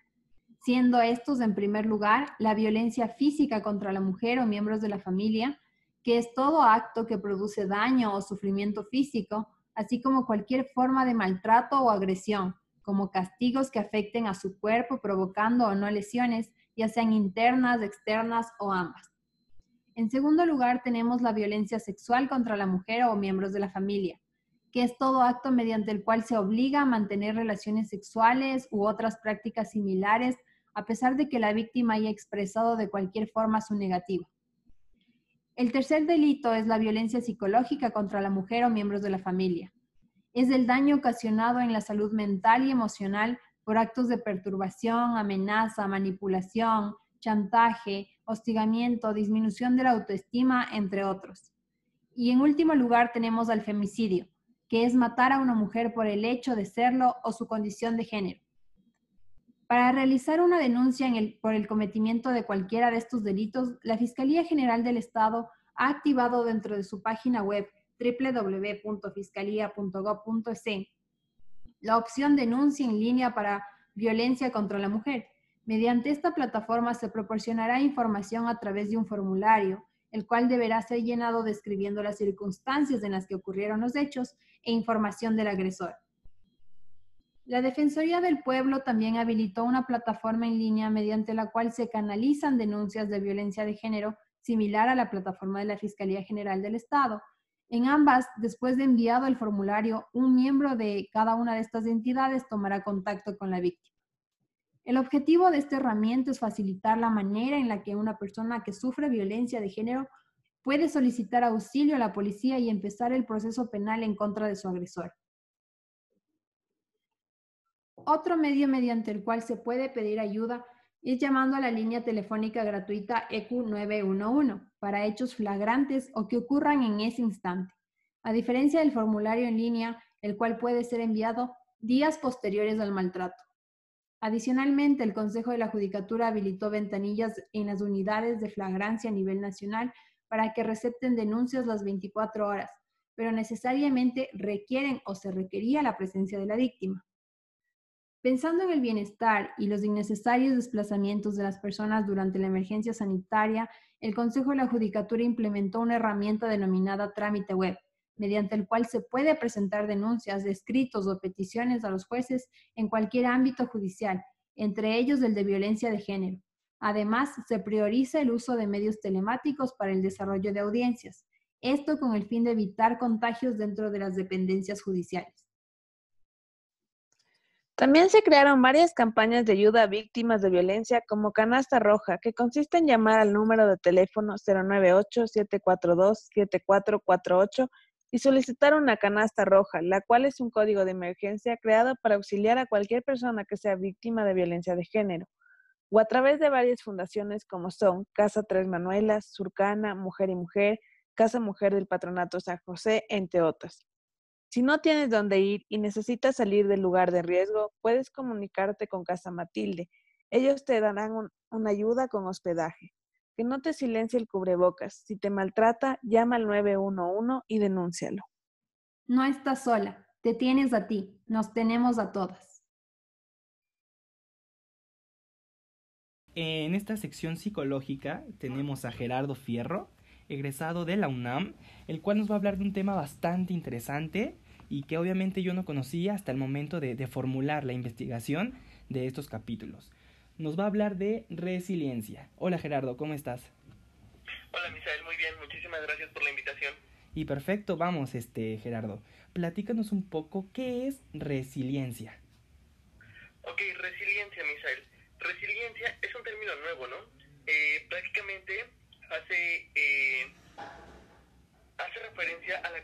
siendo estos en primer lugar la violencia física contra la mujer o miembros de la familia, que es todo acto que produce daño o sufrimiento físico, así como cualquier forma de maltrato o agresión como castigos que afecten a su cuerpo provocando o no lesiones, ya sean internas, externas o ambas. En segundo lugar, tenemos la violencia sexual contra la mujer o miembros de la familia, que es todo acto mediante el cual se obliga a mantener relaciones sexuales u otras prácticas similares, a pesar de que la víctima haya expresado de cualquier forma su negativa. El tercer delito es la violencia psicológica contra la mujer o miembros de la familia, es el daño ocasionado en la salud mental y emocional por actos de perturbación, amenaza, manipulación, chantaje, hostigamiento, disminución de la autoestima, entre otros. Y en último lugar tenemos al femicidio, que es matar a una mujer por el hecho de serlo o su condición de género. Para realizar una denuncia por el cometimiento de cualquiera de estos delitos, la Fiscalía General del Estado ha activado dentro de su página web www.fiscalía.gov.es la opción denuncia en línea para violencia contra la mujer. Mediante esta plataforma se proporcionará información a través de un formulario, el cual deberá ser llenado describiendo las circunstancias en las que ocurrieron los hechos e información del agresor. La Defensoría del Pueblo también habilitó una plataforma en línea mediante la cual se canalizan denuncias de violencia de género similar a la plataforma de la Fiscalía General del Estado, en ambas, después de enviado el formulario, un miembro de cada una de estas entidades tomará contacto con la víctima. El objetivo de esta herramienta es facilitar la manera en la que una persona que sufre violencia de género puede solicitar auxilio a la policía y empezar el proceso penal en contra de su agresor. Otro medio mediante el cual se puede pedir ayuda es llamando a la línea telefónica gratuita EQ 911 para hechos flagrantes o que ocurran en ese instante, a diferencia del formulario en línea, el cual puede ser enviado días posteriores al maltrato. Adicionalmente, el Consejo de la Judicatura habilitó ventanillas en las unidades de flagrancia a nivel nacional para que recepten denuncias las 24 horas, pero necesariamente requieren o se requería la presencia de la víctima. Pensando en el bienestar y los innecesarios desplazamientos de las personas durante la emergencia sanitaria, el Consejo de la Judicatura implementó una herramienta denominada trámite web, mediante el cual se puede presentar denuncias, escritos o peticiones a los jueces en cualquier ámbito judicial, entre ellos el de violencia de género. Además, se prioriza el uso de medios telemáticos para el desarrollo de audiencias, esto con el fin de evitar contagios dentro de las dependencias judiciales.
También se crearon varias campañas de ayuda a víctimas de violencia como Canasta Roja, que consiste en llamar al número de teléfono 098-742-7448 y solicitar una canasta roja, la cual es un código de emergencia creado para auxiliar a cualquier persona que sea víctima de violencia de género, o a través de varias fundaciones como son Casa Tres Manuelas, Surcana, Mujer y Mujer, Casa Mujer del Patronato San José, entre otras. Si no tienes dónde ir y necesitas salir del lugar de riesgo, puedes comunicarte con Casa Matilde. Ellos te darán una ayuda con hospedaje. Que no te silencie el cubrebocas. Si te maltrata, llama al 911 y denúncialo.
No estás sola. Te tienes a ti. Nos tenemos a todas.
En esta sección psicológica tenemos a Gerardo Fierro, egresado de la UNAM, el cual nos va a hablar de un tema bastante interesante y que obviamente yo no conocía hasta el momento de, formular la investigación de estos capítulos. Nos va a hablar de resiliencia. Hola Gerardo, ¿cómo estás?
Hola Misael, muy bien, muchísimas gracias por la invitación.
Y perfecto, vamos, este Gerardo, platícanos un poco qué es resiliencia.
Ok, resiliencia, Misael. Resiliencia es un término nuevo, ¿no? Eh, prácticamente hace, eh, hace referencia a la,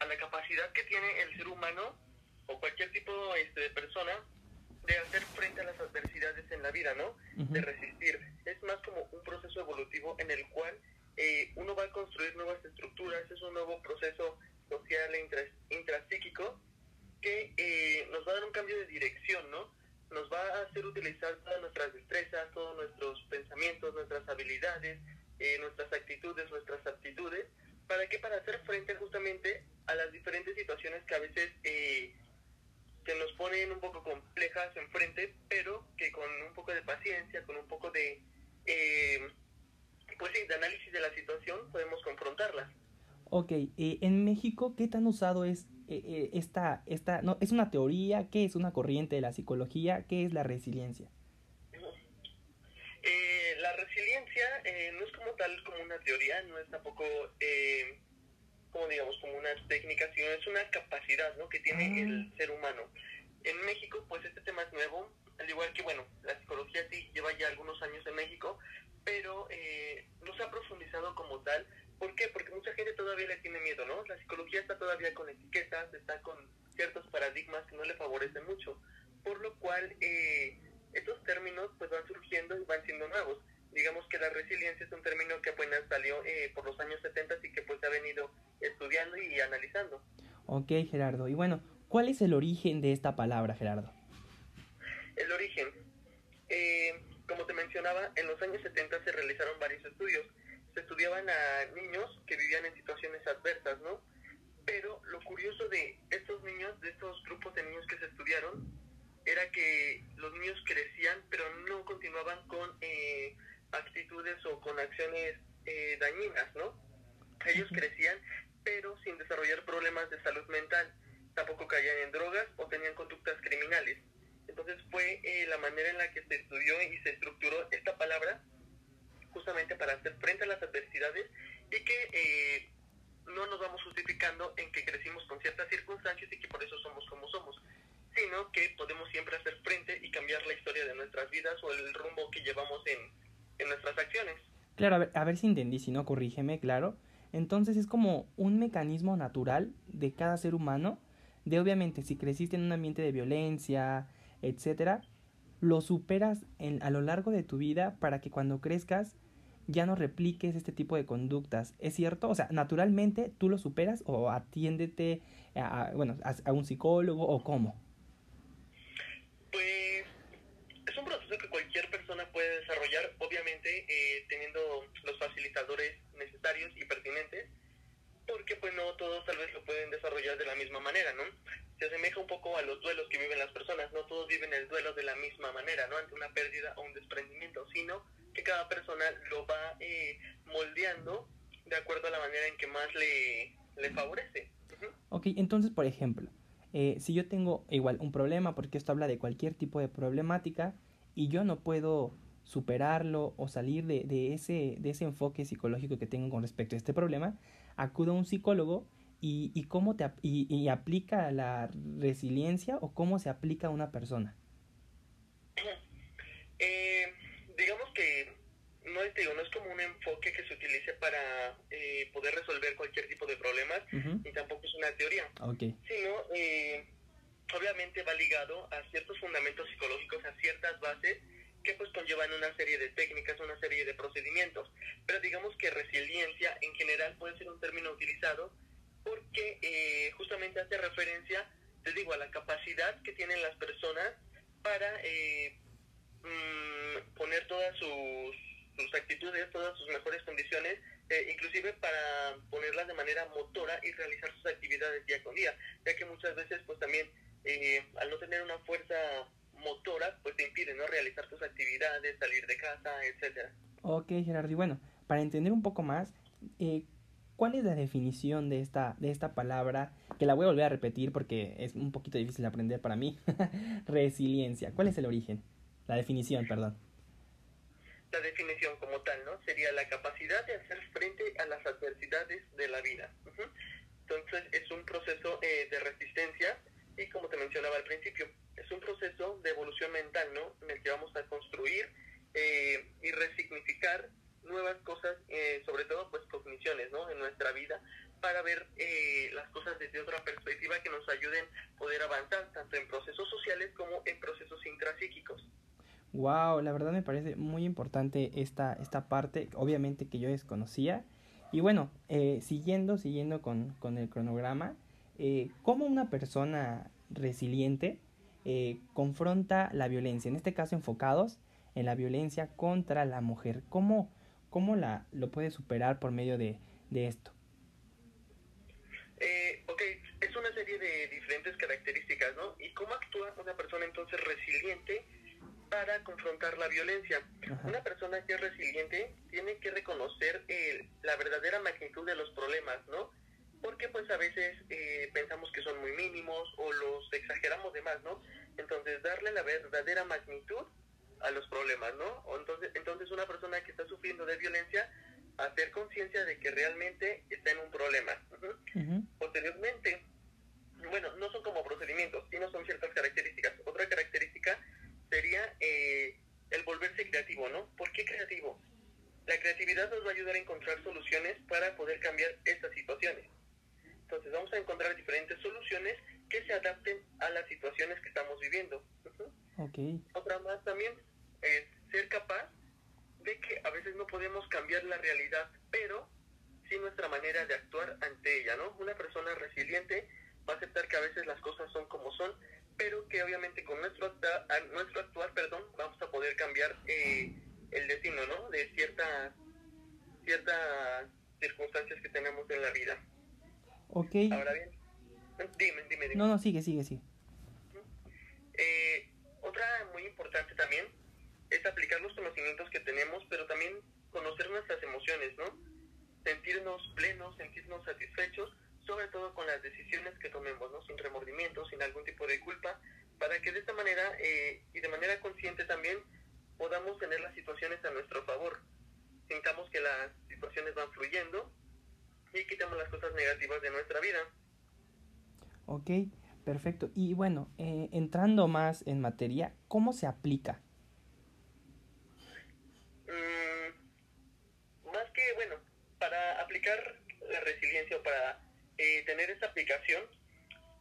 a la capacidad que tiene el ser humano o cualquier tipo este, de persona de hacer frente a las adversidades en la vida, ¿no? De resistir. Es más como un proceso evolutivo en el cual eh, uno va a construir nuevas estructuras, es un nuevo proceso social e intrapsíquico que eh, nos va a dar un cambio de dirección, ¿no? Nos va a hacer utilizar todas nuestras destrezas, todos nuestros pensamientos, nuestras habilidades, eh, nuestras actitudes, nuestras aptitudes. ¿Para qué? Para hacer frente justamente a las diferentes situaciones que a veces eh, se nos ponen un poco complejas enfrente, pero que con un poco de paciencia, con un poco de, eh, pues sí, de análisis de la situación podemos confrontarlas.
Ok, eh, en México, ¿qué tan usado es eh, esta, esta, no, es una teoría, qué es una corriente de la psicología, qué es la resiliencia?
la resiliencia no es como tal como una teoría, no es tampoco como digamos, como una técnica, sino es una capacidad ¿no? que tiene el ser humano. En México, pues este tema es nuevo, al igual que, bueno, la psicología sí lleva ya algunos años en México, pero eh, no se ha profundizado como tal. ¿Por qué? Porque mucha gente todavía le tiene miedo, ¿no? La psicología está todavía con etiquetas, está con ciertos paradigmas que no le favorecen mucho, por lo cual eh, estos términos pues van surgiendo y van siendo nuevos. Digamos que la resiliencia es un término que apenas salió eh, por los años 70 y que pues ha venido estudiando y analizando.
Ok, Gerardo. Y bueno, ¿cuál es el origen de esta palabra, Gerardo?
El origen. Eh, como te mencionaba, en los años 70 se realizaron varios estudios. Se estudiaban a niños que vivían en situaciones adversas, ¿no? Pero lo curioso de estos niños, de estos grupos de niños que se estudiaron, era que los niños crecían, pero no continuaban con eh, actitudes o con acciones eh, dañinas, ¿no? Ellos crecían pero sin desarrollar problemas de salud mental. Tampoco caían en drogas o tenían conductas criminales. Entonces fue eh, la manera en la que se estudió y se estructuró esta palabra justamente para hacer frente a las adversidades y que eh, no nos vamos justificando en que crecimos con ciertas circunstancias y que por eso somos como somos, sino que podemos siempre hacer frente y cambiar la historia de nuestras vidas o el rumbo que llevamos en, en nuestras acciones.
Claro, a ver, a ver si entendí, si no, corrígeme, claro. Entonces es como un mecanismo natural de cada ser humano, de obviamente si creciste en un ambiente de violencia, etcétera, lo superas en, a lo largo de tu vida para que cuando crezcas ya no repliques este tipo de conductas. ¿Es cierto? O sea, naturalmente tú lo superas o atiéndete a, bueno, a, un psicólogo o cómo?
Pues es un proceso que cualquier persona puede desarrollar, obviamente eh, teniendo los facilitadores necesarios y pertinentes, porque pues no todos tal vez lo pueden desarrollar de la misma manera, ¿no? Se asemeja un poco a los duelos que viven las personas, no todos viven el duelo de la misma manera, ¿no? Ante una pérdida o un desprendimiento, sino que cada persona lo va eh, moldeando de acuerdo a la manera en que más le, le favorece.
Ok, entonces, por ejemplo, eh, si yo tengo igual un problema, porque esto habla de cualquier tipo de problemática, y yo no puedo superarlo o salir de, ese, de ese enfoque psicológico que tengo con respecto a este problema, acudo a un psicólogo y, y cómo te y, y, aplica la resiliencia o cómo se aplica a una persona.
Eh, digamos que no es, digo, no es como un enfoque que se utilice para eh, poder resolver cualquier tipo de problemas, y tampoco es una teoría,
okay.
sino eh, obviamente va ligado a ciertos fundamentos psicológicos, a ciertas bases que pues conllevan una serie de técnicas, una serie de procedimientos. Pero digamos que resiliencia en general puede ser un término utilizado porque eh, justamente hace referencia, te digo, a la capacidad que tienen las personas para eh, mm, poner todas sus, actitudes, todas sus mejores condiciones, eh, inclusive para ponerlas de manera motora y realizar sus actividades día con día, ya que muchas veces pues también al no tener una fuerza motora, pues te impide ¿no? realizar tus actividades, salir de casa, etcétera.
Ok, Gerardo, y bueno, para entender un poco más, eh, ¿cuál es la definición de esta, de esta palabra? Que la voy a volver a repetir porque es un poquito difícil de aprender para mí. Resiliencia. ¿Cuál es el origen? La definición, perdón.
La definición como tal, ¿no? Sería la capacidad de hacer frente a las adversidades de la vida. Entonces es un proceso eh, de resistencia y como te mencionaba al principio, es un proceso de evolución mental, ¿no? En el que vamos a construir eh, y resignificar nuevas cosas, eh, sobre todo pues cogniciones, ¿no? En nuestra vida para ver eh, las cosas desde otra perspectiva que nos ayuden a poder avanzar tanto en procesos sociales como en procesos intrapsíquicos.
Wow, la verdad me parece muy importante esta, esta parte, obviamente que yo desconocía. Y bueno, eh, siguiendo, siguiendo con, con el cronograma, eh, ¿cómo una persona resiliente eh, confronta la violencia? En este caso enfocados en la violencia contra la mujer. ¿Cómo, cómo la, lo puede superar por medio de, de esto?
Eh, ok, es una serie de diferentes características, ¿no? ¿Y cómo actúa una persona entonces resiliente? para confrontar la violencia. Una persona que es resiliente tiene que reconocer eh, la verdadera magnitud de los problemas, ¿no? Porque pues a veces eh, pensamos que son muy mínimos o los exageramos de más, ¿no? Entonces darle la verdadera magnitud a los problemas, ¿no? O entonces, entonces una persona que está sufriendo de violencia, hacer conciencia de que realmente está en un problema. Posteriormente, bueno, no son como procedimientos, sino son ciertas características. Otra característica sería eh, el volverse creativo, ¿no? ¿Por qué creativo? La creatividad nos va a ayudar a encontrar soluciones para poder cambiar estas situaciones. Entonces vamos a encontrar diferentes soluciones que se adapten a las situaciones que estamos viviendo.
Okay.
Otra más también es ser capaz de que a veces no podemos cambiar la realidad, pero sí nuestra manera de actuar ante ella, ¿no? Una persona resiliente va a aceptar que a veces las cosas son como son, pero que obviamente con nuestro, nuestro actuar perdón, vamos a poder cambiar eh, el destino ¿no? de ciertas, ciertas circunstancias que tenemos en la vida.
Ok.
Ahora bien, dime, dime, dime.
No, no, sigue, sigue, sigue.
Eh, otra muy importante también es aplicar los conocimientos que tenemos, pero también conocer nuestras emociones, ¿no? Sentirnos plenos, sentirnos satisfechos sobre todo con las decisiones que tomemos, ¿no? sin remordimiento, sin algún tipo de culpa, para que de esta manera eh, y de manera consciente también podamos tener las situaciones a nuestro favor. Sintamos que las situaciones van fluyendo y quitamos las cosas negativas de nuestra vida.
Ok, perfecto. Y bueno, eh, entrando más en materia, ¿cómo se aplica?
Mm, más que, bueno, para aplicar la resiliencia o para eh, tener esta aplicación,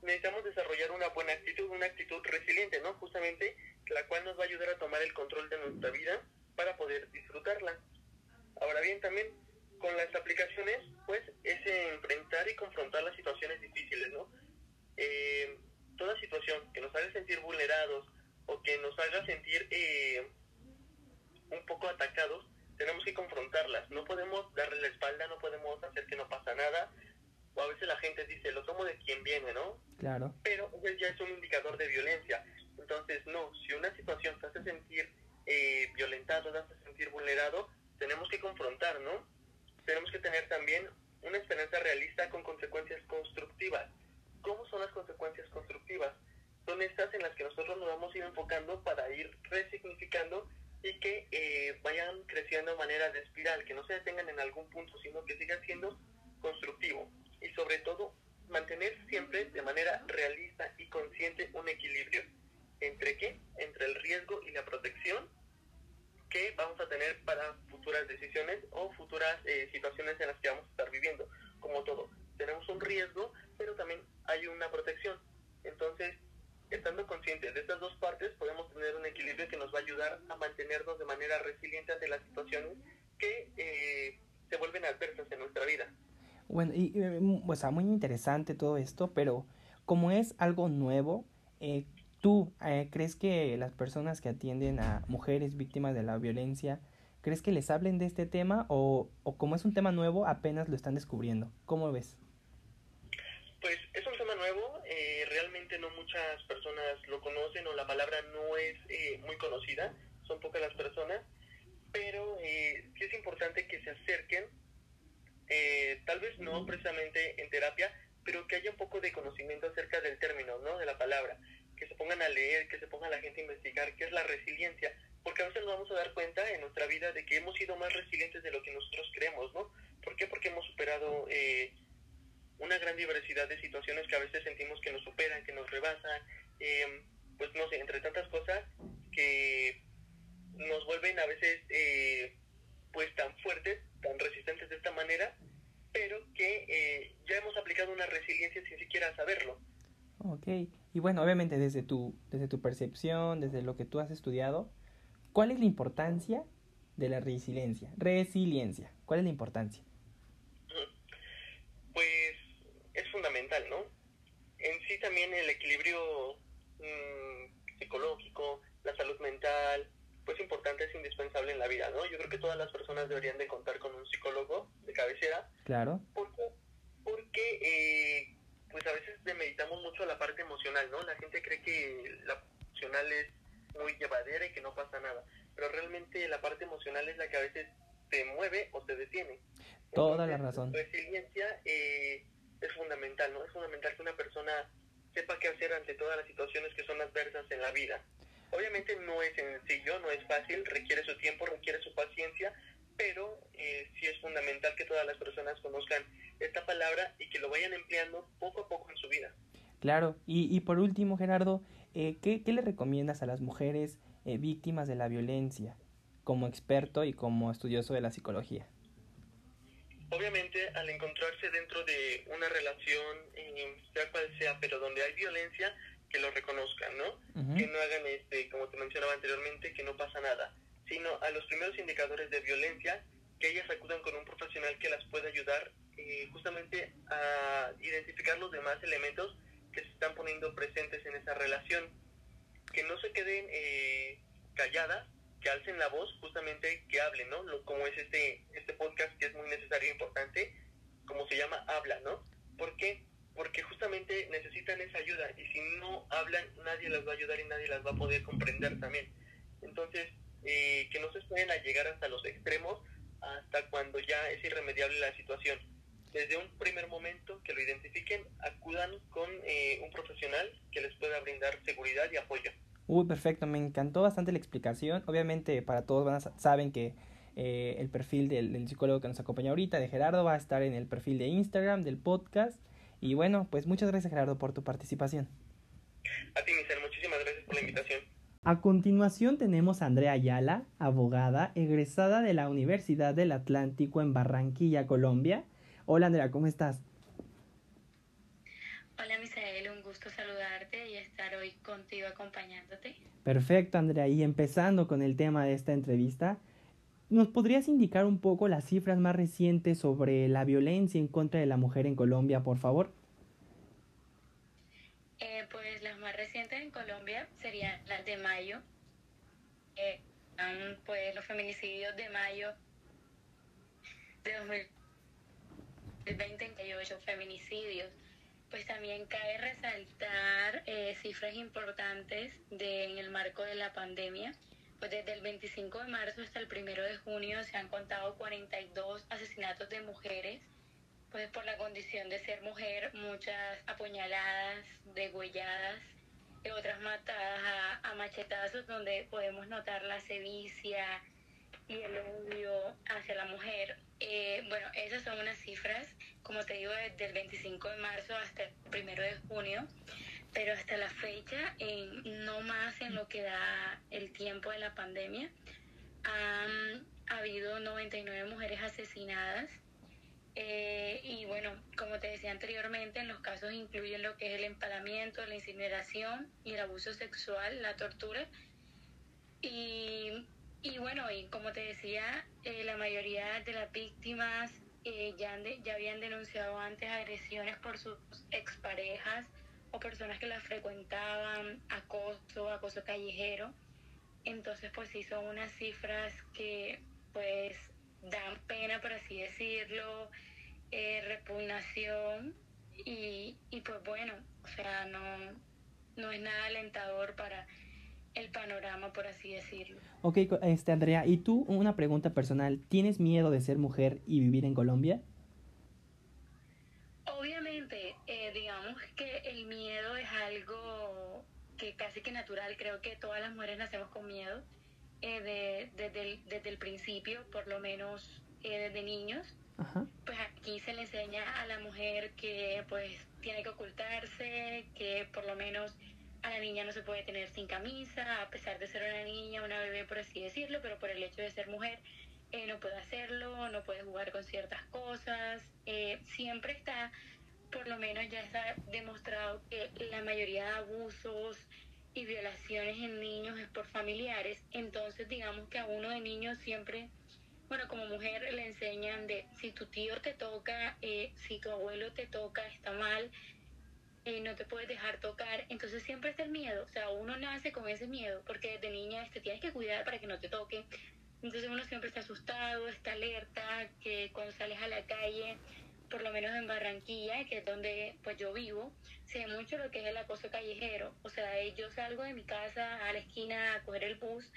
necesitamos desarrollar una buena actitud, una actitud resiliente, ¿no? Justamente la cual nos va a ayudar a tomar el control de nuestra vida para poder disfrutarla. Ahora bien, también con las aplicaciones, pues es enfrentar y confrontar las situaciones difíciles, ¿no? Eh, toda situación que nos haga sentir vulnerados o que nos haga sentir eh, un poco atacados, tenemos que confrontarlas. No podemos darle la espalda, no podemos hacer que no pasa nada, o a veces la gente dice, lo tomo de quien viene, ¿no?
Claro.
Pero eso ya es un indicador de violencia. Entonces, no, si una situación te hace sentir eh, violentado, te hace sentir vulnerado, tenemos que confrontar, ¿no? Tenemos que tener también una esperanza realista con consecuencias constructivas. ¿Cómo son las consecuencias constructivas? Son estas en las que nosotros nos vamos a ir enfocando para ir resignificando y que eh, vayan creciendo de manera de espiral, que no se detengan en algún punto, sino que sigan siendo constructivo y sobre todo mantener siempre de manera realista y consciente un equilibrio. ¿Entre qué? Entre el riesgo y la protección que vamos a tener para futuras decisiones o futuras eh, situaciones en las que vamos a estar viviendo. Como todo, tenemos un riesgo, pero también hay una protección. Entonces, estando conscientes de estas dos partes, podemos tener un equilibrio que nos va a ayudar a mantenernos de manera resiliente ante las situaciones que eh, se vuelven adversas en nuestra vida.
Bueno, y, o sea, muy interesante todo esto, pero como es algo nuevo, eh, ¿tú eh, crees que las personas que atienden a mujeres víctimas de la violencia, crees que les hablen de este tema o, o como es un tema nuevo, apenas lo están descubriendo? ¿Cómo ves?
Pues es un tema nuevo, eh, realmente no muchas personas lo conocen o la palabra no es eh, muy conocida, son pocas las personas, pero eh, sí es importante que se acerquen eh, tal vez no precisamente en terapia, pero que haya un poco de conocimiento acerca del término, ¿no? De la palabra, que se pongan a leer, que se ponga la gente a investigar qué es la resiliencia, porque a veces nos vamos a dar cuenta en nuestra vida de que hemos sido más resilientes de lo que nosotros creemos, ¿no? ¿Por qué? Porque hemos superado eh, una gran diversidad de situaciones que a veces sentimos que nos superan, que nos rebasan, eh, pues no sé, entre tantas cosas que nos vuelven a veces pues tan fuertes tan resistentes de esta manera, pero que eh, ya hemos aplicado una resiliencia sin siquiera saberlo.
Ok, y bueno, obviamente desde tu, desde tu percepción, desde lo que tú has estudiado, ¿cuál es la importancia de la resiliencia? Resiliencia, ¿cuál es la importancia?
Pues es fundamental, ¿no? En sí también el equilibrio mm, psicológico, la salud mental, pues importante, es indispensable en la vida, ¿no? Yo creo que todas las personas deberían de contar con un psicólogo de cabecera.
Claro.
Porque, porque eh, pues a veces meditamos mucho la parte emocional, ¿no? La gente cree que la emocional es muy llevadera y que no pasa nada, pero realmente la parte emocional es la que a veces te mueve o te detiene.
Toda la razón.
La resiliencia eh, es fundamental, ¿no? Es fundamental que una persona sepa qué hacer ante todas las situaciones que son adversas en la vida. Obviamente no es sencillo, no es fácil, requiere su tiempo, requiere su paciencia, pero eh, sí es fundamental que todas las personas conozcan esta palabra y que lo vayan empleando poco a poco en su vida.
Claro, y, y por último, Gerardo, eh, ¿qué, ¿qué, le recomiendas a las mujeres eh, víctimas de la violencia como experto y como estudioso de la psicología?
Obviamente, al encontrarse dentro de una relación, eh, sea cual sea, pero donde hay violencia, que lo reconozcan, ¿no? Que no hagan, este, como te mencionaba anteriormente, que no pasa nada, sino a los primeros indicadores de violencia, que ellas acudan con un profesional que las pueda ayudar eh, justamente a identificar los demás elementos que se están poniendo presentes en esa relación. Que no se queden eh, calladas, que alcen la voz, justamente que hablen, ¿no? Lo, como es este, este podcast que es muy necesario e importante, como se llama, habla, ¿no? ¿Por qué? Porque justamente necesitan esa ayuda y si no hablan, nadie las va a ayudar y nadie las va a poder comprender también. Entonces, eh, que no se esperen a llegar hasta los extremos, hasta cuando ya es irremediable la situación desde un primer momento que lo identifiquen, acudan con eh, un profesional que les pueda brindar seguridad y apoyo.
Uy, perfecto, me encantó bastante la explicación. Obviamente para todos van a, saben que eh, el perfil del, del, psicólogo que nos acompaña ahorita, de Gerardo, va a estar en el perfil de Instagram del podcast. Y bueno, pues muchas gracias Gerardo por tu participación.
A ti, Michelle, muchísimas gracias por la invitación.
A continuación tenemos a Andrea Ayala, abogada, egresada de la Universidad del Atlántico en Barranquilla, Colombia Hola Andrea, ¿cómo estás?
Hola Misael, un gusto saludarte contigo acompañándote.
Perfecto Andrea, y empezando con el tema de esta entrevista, ¿nos podrías indicar un poco las cifras más recientes sobre la violencia en contra de la mujer en Colombia, por favor?
Eh, pues las más recientes en Colombia serían las de mayo. Eh, pues los feminicidios de mayo de 2000 el 28 feminicidios. Pues también cabe resaltar eh, cifras importantes de, en el marco de la pandemia. Pues desde el 25 de marzo hasta el 1 de junio se han contado 42 asesinatos de mujeres, pues por la condición de ser mujer, muchas apuñaladas, degüelladas, y otras matadas a, a machetazos, donde podemos notar la sevicia y el odio hacia la mujer. Eh, bueno, esas son unas cifras, como te digo, desde el 25 de marzo hasta el 1 de junio, pero hasta la fecha, no más en lo que da el tiempo de la pandemia, han habido 99 mujeres asesinadas. Eh, y bueno, como te decía anteriormente, en los casos incluyen lo que es el empalamiento, la incineración y el abuso sexual, la tortura. Y y bueno, y como te decía, eh, la mayoría de las víctimas eh, ya, ya habían denunciado antes agresiones por sus exparejas o personas que las frecuentaban, acoso, acoso callejero. Entonces, pues sí, son unas cifras que pues dan pena, por así decirlo, eh, repugnación y, y pues bueno, o sea, no, no es nada alentador para el panorama, por así decirlo. Ok,
este, Andrea, ¿y tú una pregunta personal? ¿Tienes miedo de ser mujer y vivir en Colombia?
Obviamente, eh, digamos que el miedo es algo que casi que natural, creo que todas las mujeres nacemos con miedo eh, de, desde, el, desde el principio, por lo menos eh, desde niños. Ajá. Pues aquí se le enseña a la mujer que pues tiene que ocultarse, que por lo menos a la niña no se puede tener sin camisa, a pesar de ser una niña, una bebé, por así decirlo, pero por el hecho de ser mujer eh, no puede hacerlo, no puede jugar con ciertas cosas. Eh, siempre está, por lo menos ya está demostrado que la mayoría de abusos y violaciones en niños es por familiares, entonces digamos que a uno de niño siempre, bueno, como mujer le enseñan de si tu tío te toca, eh, si tu abuelo te toca, está mal, eh, no te puedes dejar tocar. Entonces siempre está el miedo, o sea, uno nace con ese miedo, porque desde niña te tienes que cuidar para que no te toquen. Entonces uno siempre está asustado, está alerta, que cuando sales a la calle, por lo menos en Barranquilla, que es donde pues yo vivo, ve mucho lo que es el acoso callejero. O sea, yo salgo de mi casa a la esquina a coger el bus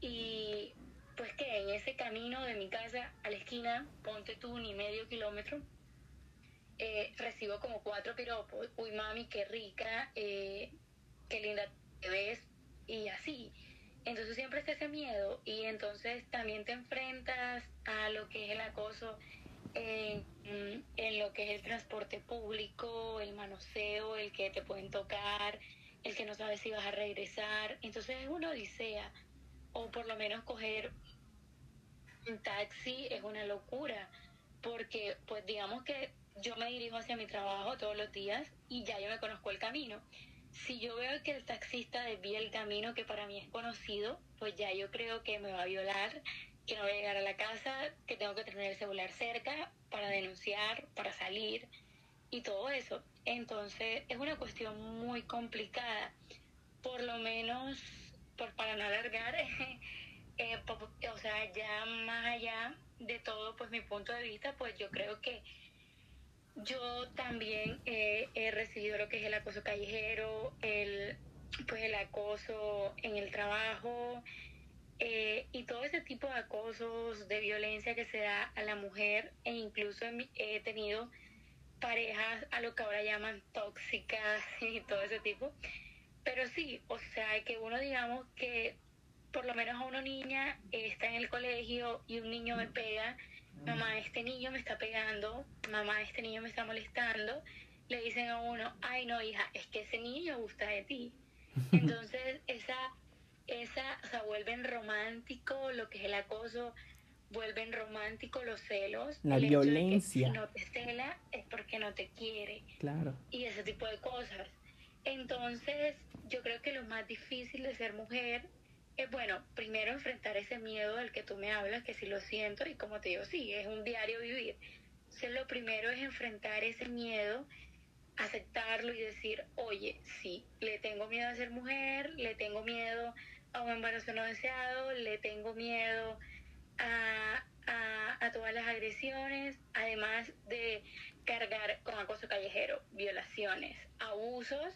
y pues que en ese camino de mi casa a la esquina, ponte tú ni medio kilómetro, eh, recibo como cuatro piropos, uy mami, qué rica, eh, qué linda te ves, y así. Entonces siempre está ese miedo y entonces también te enfrentas a lo que es el acoso en, en lo que es el transporte público, el manoseo, el que te pueden tocar, el que no sabes si vas a regresar. Entonces es una odisea, o por lo menos coger un taxi es una locura, porque pues digamos que yo me dirijo hacia mi trabajo todos los días y ya yo me conozco el camino. Si yo veo que el taxista desvía el camino que para mí es conocido, pues ya yo creo que me va a violar, que no voy a llegar a la casa, que tengo que tener el celular cerca para denunciar, para salir y todo eso. Entonces es una cuestión muy complicada. Por lo menos, por, para no alargar, eh, o sea, ya más allá de todo, pues mi punto de vista, pues yo creo que yo también eh, he recibido lo que es el acoso callejero, el, pues el acoso en el trabajo eh, y todo ese tipo de acosos, de violencia que se da a la mujer e incluso he tenido parejas a lo que ahora llaman tóxicas y todo ese tipo. Pero sí, o sea, que uno digamos que por lo menos a una niña está en el colegio y un niño me pega, mamá, este niño me está pegando, mamá, este niño me está molestando, le dicen a uno, ay no, hija, es que ese niño gusta de ti. Entonces, esa, esa, o sea, vuelven romántico lo que es el acoso, vuelven romántico los celos.
La violencia.
si no te cela es porque no te quiere.
Claro.
Y ese tipo de cosas. Entonces, yo creo que lo más difícil de ser mujer es bueno, primero enfrentar ese miedo del que tú me hablas, que sí lo siento, y como te digo, sí, es un diario vivir. Entonces, lo primero es enfrentar ese miedo, aceptarlo y decir, oye, sí, le tengo miedo a ser mujer, le tengo miedo a un embarazo no deseado, le tengo miedo a, a todas las agresiones, además de cargar con acoso callejero, violaciones, abusos,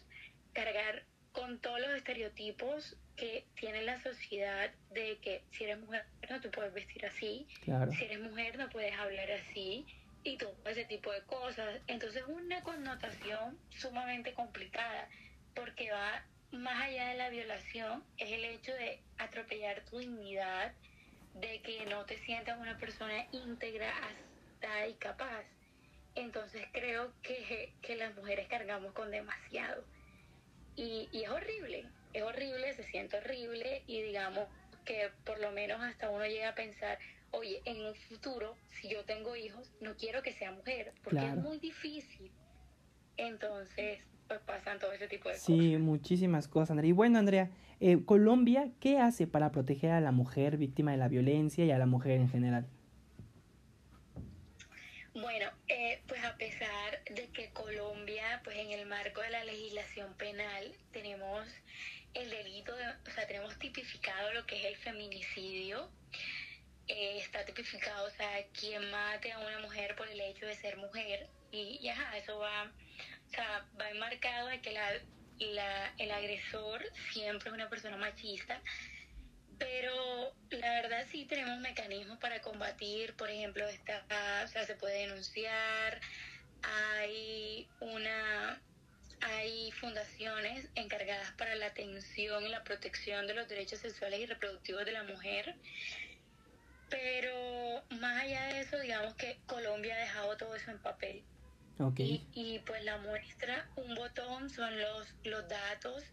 cargar con todos los estereotipos que tiene la sociedad de que si eres mujer no te puedes vestir así, si eres mujer no puedes hablar así y todo ese tipo de cosas. Entonces una connotación sumamente complicada porque va más allá de la violación, es el hecho de atropellar tu dignidad, de que no te sientas una persona íntegra, hasta y capaz. Entonces creo que, que las mujeres cargamos con demasiado. Y, y es horrible, es horrible, se siente horrible y digamos que por lo menos hasta uno llega a pensar, oye, en un futuro, si yo tengo hijos, no quiero que sea mujer, porque es muy difícil. Entonces, pues pasan todo ese tipo de
cosas. Sí, muchísimas cosas, Andrea. Y bueno, Andrea, eh, Colombia, ¿qué hace para proteger a la mujer víctima de la violencia y a la mujer en general?
Bueno, eh, pues a pesar de que Colombia, pues en el marco de la legislación penal, tenemos el delito, de, o sea, tenemos tipificado lo que es el feminicidio. Eh, está tipificado, o sea, quien mate a una mujer por el hecho de ser mujer. Y, y ajá, eso va, o sea, va enmarcado de que la, la, el agresor siempre es una persona machista. Pero la verdad sí tenemos mecanismos para combatir, por ejemplo, esta, o sea, se puede denunciar, hay una hay fundaciones encargadas para la atención y la protección de los derechos sexuales y reproductivos de la mujer. Pero más allá de eso, digamos que Colombia ha dejado todo eso en papel.
Okay.
Y, pues la muestra, un botón, son los, los datos,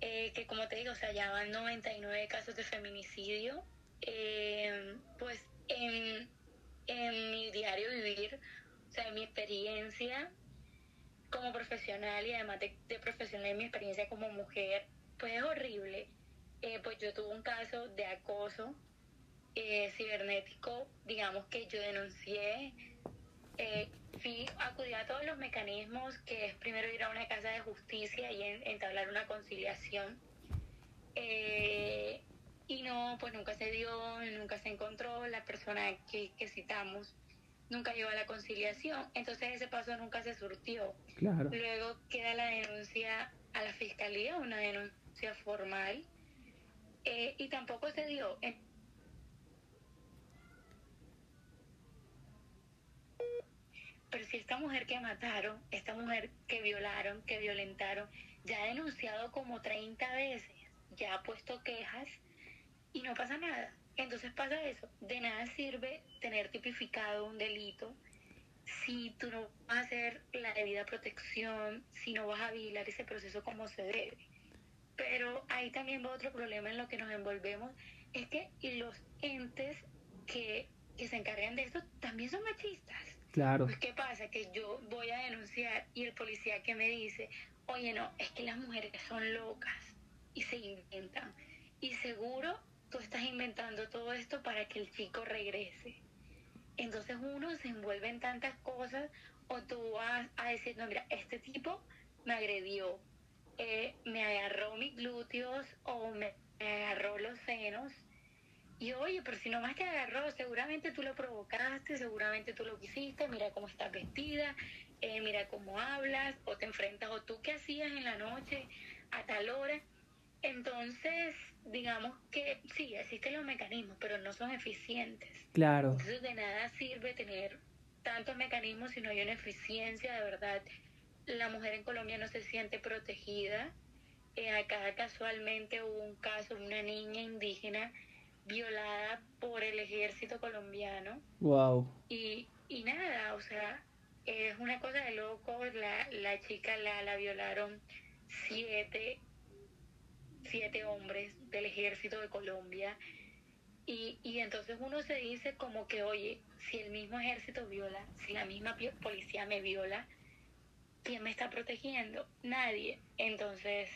eh, que como te digo, o sea, ya van 99 casos de feminicidio. Eh, pues en, en mi diario vivir, o sea, en mi experiencia, como profesional y además de, profesional en mi experiencia como mujer, pues es horrible. Eh, pues yo tuve un caso de acoso eh, cibernético, digamos que yo denuncié, eh, fui, acudí a todos los mecanismos, que es primero ir a una casa de justicia y entablar una conciliación. Y no, pues nunca se dio, nunca se encontró la persona que, que citamos nunca llegó a la conciliación, entonces ese paso nunca se surtió.
Claro.
Luego queda la denuncia a la fiscalía, una denuncia formal, eh, y tampoco se dio. Pero si esta mujer que mataron, esta mujer que violaron, que violentaron, ya ha denunciado como 30 veces, ya ha puesto quejas y no pasa nada. Entonces pasa eso, de nada sirve tener tipificado un delito si tú no vas a hacer la debida protección, si no vas a vigilar ese proceso como se debe. Pero ahí también va otro problema en lo que nos envolvemos, es que los entes que, que se encargan de esto también son machistas.
Claro.
Pues, ¿Qué pasa? Que yo voy a denunciar y el policía que me dice, oye, no, es que las mujeres son locas y se inventan. Y seguro estás inventando todo esto para que el chico regrese. Entonces uno se envuelve en tantas cosas o tú vas a decir, no, mira, este tipo me agredió, eh, me agarró mis glúteos o me, agarró los senos. Y oye, pero si nomás te agarró, seguramente tú lo provocaste, seguramente tú lo quisiste, mira cómo estás vestida, eh, mira cómo hablas, o te enfrentas, o tú qué hacías en la noche a tal hora. Entonces, digamos que sí, existen los mecanismos, pero no son eficientes.
Claro.
Entonces de nada sirve tener tantos mecanismos si no hay una eficiencia de verdad. La mujer en Colombia no se siente protegida. Eh, acá casualmente hubo un caso de una niña indígena violada por el ejército colombiano.
Wow.
Y, y nada, o sea, es una cosa de loco. La, la chica la, la violaron siete siete hombres del ejército de Colombia. Y, y entonces uno se dice como que, oye, si el mismo ejército viola, si la misma policía me viola, ¿quién me está protegiendo? Nadie. Entonces...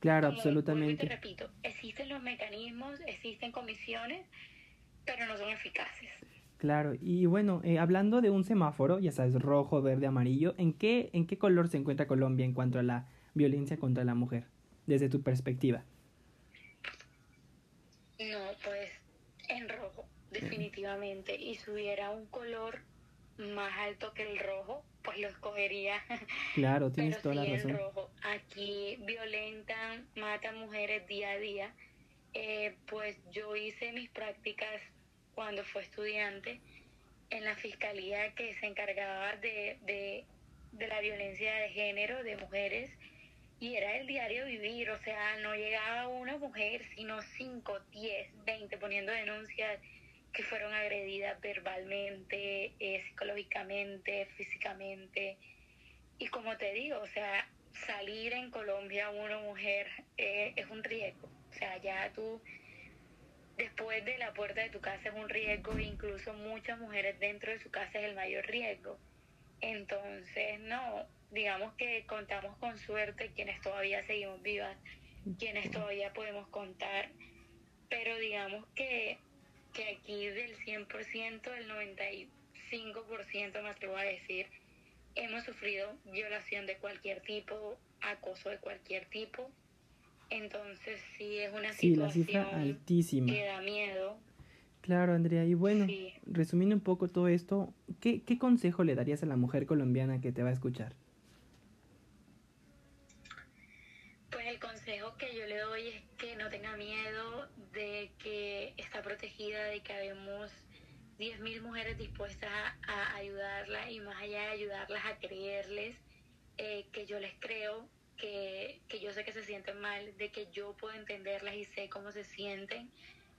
Claro, absolutamente.
Te repito, existen los mecanismos, existen comisiones, pero no son eficaces.
Claro, y bueno, eh, hablando de un semáforo, ya sabes, rojo, verde, amarillo, ¿en qué, ¿en qué color se encuentra Colombia en cuanto a la violencia contra la mujer? Desde tu perspectiva?
No, pues en rojo, definitivamente. Y si hubiera un color más alto que el rojo, pues lo escogería.
Claro, tienes toda la razón.
rojo. Aquí violentan, matan mujeres día a día. Eh, pues yo hice mis prácticas cuando fue estudiante en la fiscalía que se encargaba de, de, de la violencia de género de mujeres y era el diario vivir, o sea, no llegaba una mujer, sino cinco, diez, veinte poniendo denuncias que fueron agredidas verbalmente, eh, psicológicamente, físicamente. Y como te digo, o sea, salir en Colombia una mujer eh, es un riesgo. O sea, ya tú, después de la puerta de tu casa es un riesgo, incluso muchas mujeres dentro de su casa es el mayor riesgo. Entonces, no, digamos que contamos con suerte quienes todavía seguimos vivas, quienes todavía podemos contar, pero digamos que, que aquí del 100%, el 95% me atrevo a decir, hemos sufrido violación de cualquier tipo, acoso de cualquier tipo. Entonces sí es una
sí,
situación
la cifra altísima.
que da miedo.
Claro, Andrea. Y bueno, resumiendo un poco todo esto, ¿qué, ¿qué consejo le darías a la mujer colombiana que te va a escuchar?
el consejo yo le doy es que no tenga miedo de que está protegida, de que habemos 10.000 mujeres dispuestas a, ayudarla y más allá de ayudarlas a creerles eh, que yo les creo, que, que yo sé que se sienten mal, de que yo puedo entenderlas y sé cómo se sienten,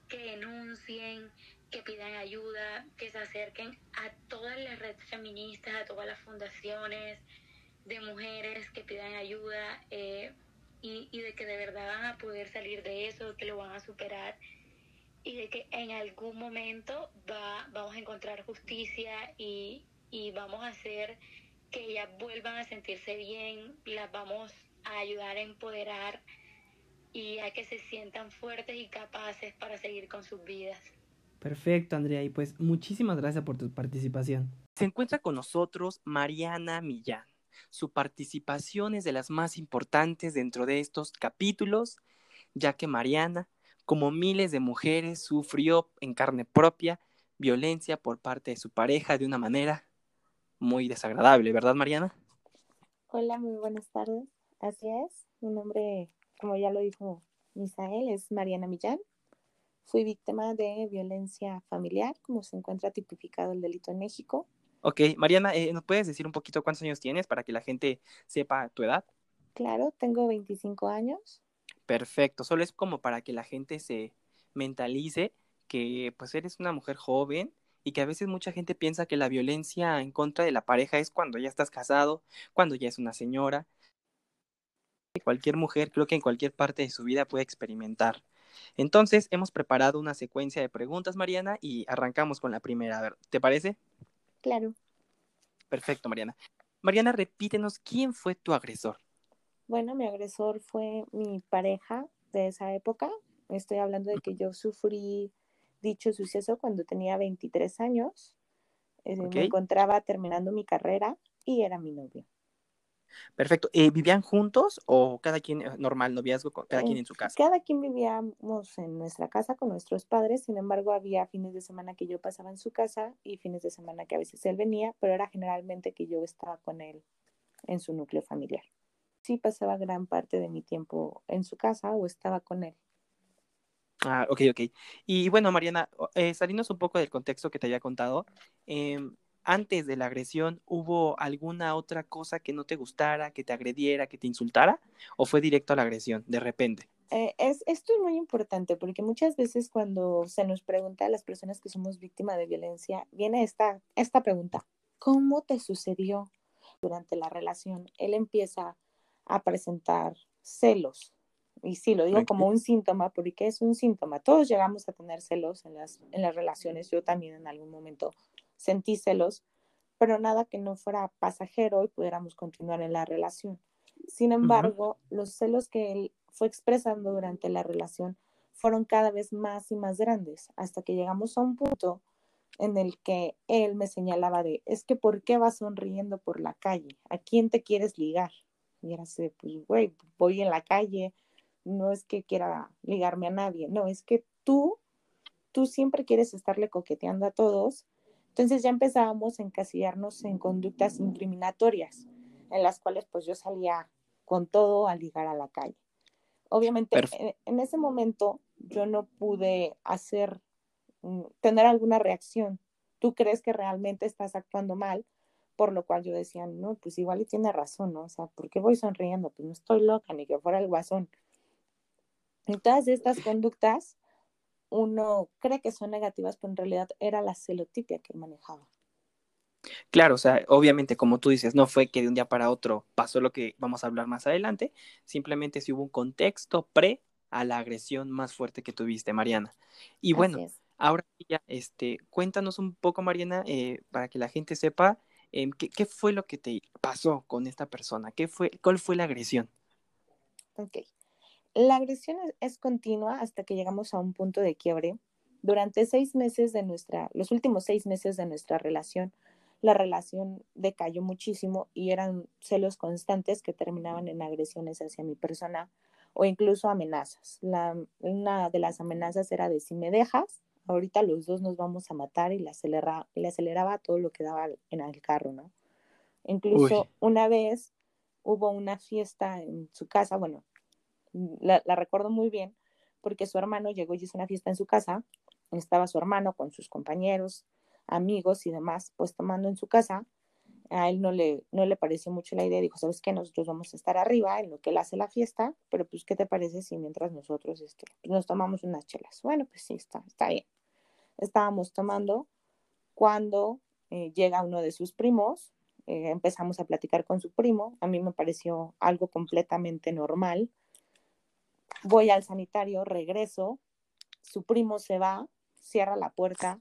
que denuncien, que pidan ayuda, que se acerquen a todas las redes feministas, a todas las fundaciones de mujeres que pidan ayuda. Eh, y, de que de verdad van a poder salir de eso, que lo van a superar y de que en algún momento va, vamos a encontrar justicia y, y vamos a hacer que ellas vuelvan a sentirse bien, las vamos a ayudar a empoderar y a que se sientan fuertes y capaces para seguir con sus vidas.
Perfecto, Andrea, y pues muchísimas gracias por tu participación. Se encuentra con nosotros Mariana Millán. Su participación es de las más importantes dentro de estos capítulos, ya que Mariana, como miles de mujeres, sufrió en carne propia violencia por parte de su pareja de una manera muy desagradable, ¿verdad, Mariana?
Hola, muy buenas tardes. Así es, mi nombre, como ya lo dijo Misael, es Mariana Millán. Fui víctima de violencia familiar, como se encuentra tipificado el delito en México.
Ok, Mariana, eh, ¿nos puedes decir un poquito cuántos años tienes para que la gente sepa tu edad?
Claro, tengo 25 años.
Perfecto, solo es como para que la gente se mentalice que pues eres una mujer joven y que a veces mucha gente piensa que la violencia en contra de la pareja es cuando ya estás casado, cuando ya es una señora. Cualquier mujer, creo que en cualquier parte de su vida puede experimentar. Entonces, hemos preparado una secuencia de preguntas, Mariana, y arrancamos con la primera. A ver, ¿te parece?
Claro.
Perfecto, Mariana. Mariana, repítenos, ¿quién fue tu agresor?
Bueno, mi agresor fue mi pareja de esa época. Estoy hablando de que yo sufrí dicho suceso cuando tenía 23 años. Eh, me encontraba terminando mi carrera y era mi novio.
Perfecto. Eh, ¿Vivían juntos o cada quien, eh, normal, noviazgo, cada quien en su casa?
Cada quien vivíamos en nuestra casa con nuestros padres, sin embargo, había fines de semana que yo pasaba en su casa y fines de semana que a veces él venía, pero era generalmente que yo estaba con él en su núcleo familiar. Sí, pasaba gran parte de mi tiempo en su casa o estaba con él.
Ah, ok, ok. Y bueno, Mariana, eh, un poco del contexto que te había contado, eh, antes de la agresión, ¿hubo alguna otra cosa que no te gustara, que te agrediera, que te insultara? ¿O fue directo a la agresión, de repente?
Eh, es, esto es muy importante porque muchas veces cuando se nos pregunta a las personas que somos víctimas de violencia, viene esta, esta pregunta, ¿cómo te sucedió durante la relación? Él empieza a presentar celos. Y sí, lo digo como un síntoma porque es un síntoma. Todos llegamos a tener celos en las, en las relaciones. Yo también en algún momento sentí celos, pero nada que no fuera pasajero y pudiéramos continuar en la relación. Sin embargo, los celos que él fue expresando durante la relación fueron cada vez más y más grandes, hasta que llegamos a un punto en el que él me señalaba de, es que ¿por qué vas sonriendo por la calle? ¿A quién te quieres ligar? Y era así, pues, güey, voy en la calle, no es que quiera ligarme a nadie, no, es que tú, tú siempre quieres estarle coqueteando a todos entonces ya empezábamos a encasillarnos en conductas incriminatorias, en las cuales pues yo salía con todo a ligar a la calle. Obviamente en, ese momento yo no pude hacer, mm, tener alguna reacción. Tú crees que realmente estás actuando mal, por lo cual yo decía, no, pues igual y tiene razón, ¿no? O sea, ¿por qué voy sonriendo? Pues no estoy loca, ni que fuera el guasón. Y todas estas conductas uno cree que son negativas, pero en realidad era la celotipia que manejaba.
Claro, o sea, obviamente, como tú dices, no fue que de un día para otro pasó lo que vamos a hablar más adelante, simplemente si hubo un contexto pre a la agresión más fuerte que tuviste, Mariana. Y bueno, ahora ya, este, cuéntanos un poco, Mariana, eh, para que la gente sepa em, ¿qué, ¿qué, fue lo que te pasó con esta persona, ¿Qué fue, cuál fue la agresión.
Ok, la agresión es, continua hasta que llegamos a un punto de quiebre. Durante seis meses de nuestra, los últimos seis meses de nuestra relación, la relación decayó muchísimo y eran celos constantes que terminaban en agresiones hacia mi persona o incluso amenazas. La, una de las amenazas era de si me dejas, ahorita los dos nos vamos a matar y le, acelera, le aceleraba todo lo que daba en el carro, ¿no? Incluso una vez hubo una fiesta en su casa, bueno, la, recuerdo muy bien porque su hermano llegó y hizo una fiesta en su casa, estaba su hermano con sus compañeros, amigos y demás, pues tomando en su casa. A él no le, no le pareció mucho la idea, dijo, ¿sabes qué? Nosotros vamos a estar arriba en lo que él hace la fiesta, pero pues, ¿qué te parece si mientras nosotros este, pues, nos tomamos unas chelas? Bueno, pues sí, está, está bien. Estábamos tomando cuando eh, llega uno de sus primos, eh, empezamos a platicar con su primo, a mí me pareció algo completamente normal, voy al sanitario, regreso, su primo se va, cierra la puerta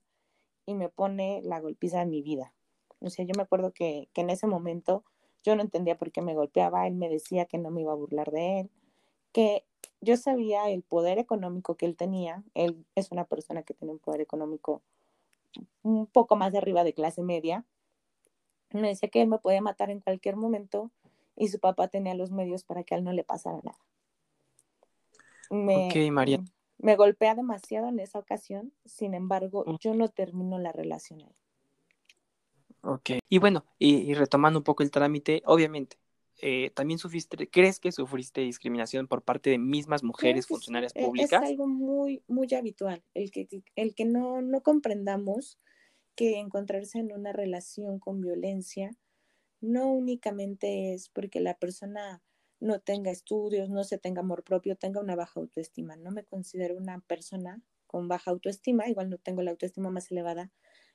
y me pone la golpiza de mi vida. O sea, yo me acuerdo que, en ese momento yo no entendía por qué me golpeaba, él me decía que no me iba a burlar de él, que yo sabía el poder económico que él tenía. Él es una persona que tiene un poder económico un poco más arriba de clase media. Me decía que él me podía matar en cualquier momento y su papá tenía los medios para que a él no le pasara nada. Me,
Ok, María.
me golpea demasiado en esa ocasión, sin embargo,
Mm.
yo no termino la relación ahí.
Ok. Y bueno, y, y retomando un poco el trámite, obviamente, eh, también sufriste, ¿crees que sufriste discriminación por parte de mismas mujeres
Creo
funcionarias
e-
públicas?
Es algo muy, muy habitual, el que, el que no, no comprendamos que encontrarse en una relación con violencia no únicamente es porque la persona no tenga estudios, no se tenga amor propio, tenga una baja autoestima. No me considero una persona con baja autoestima, igual no tengo la autoestima más elevada.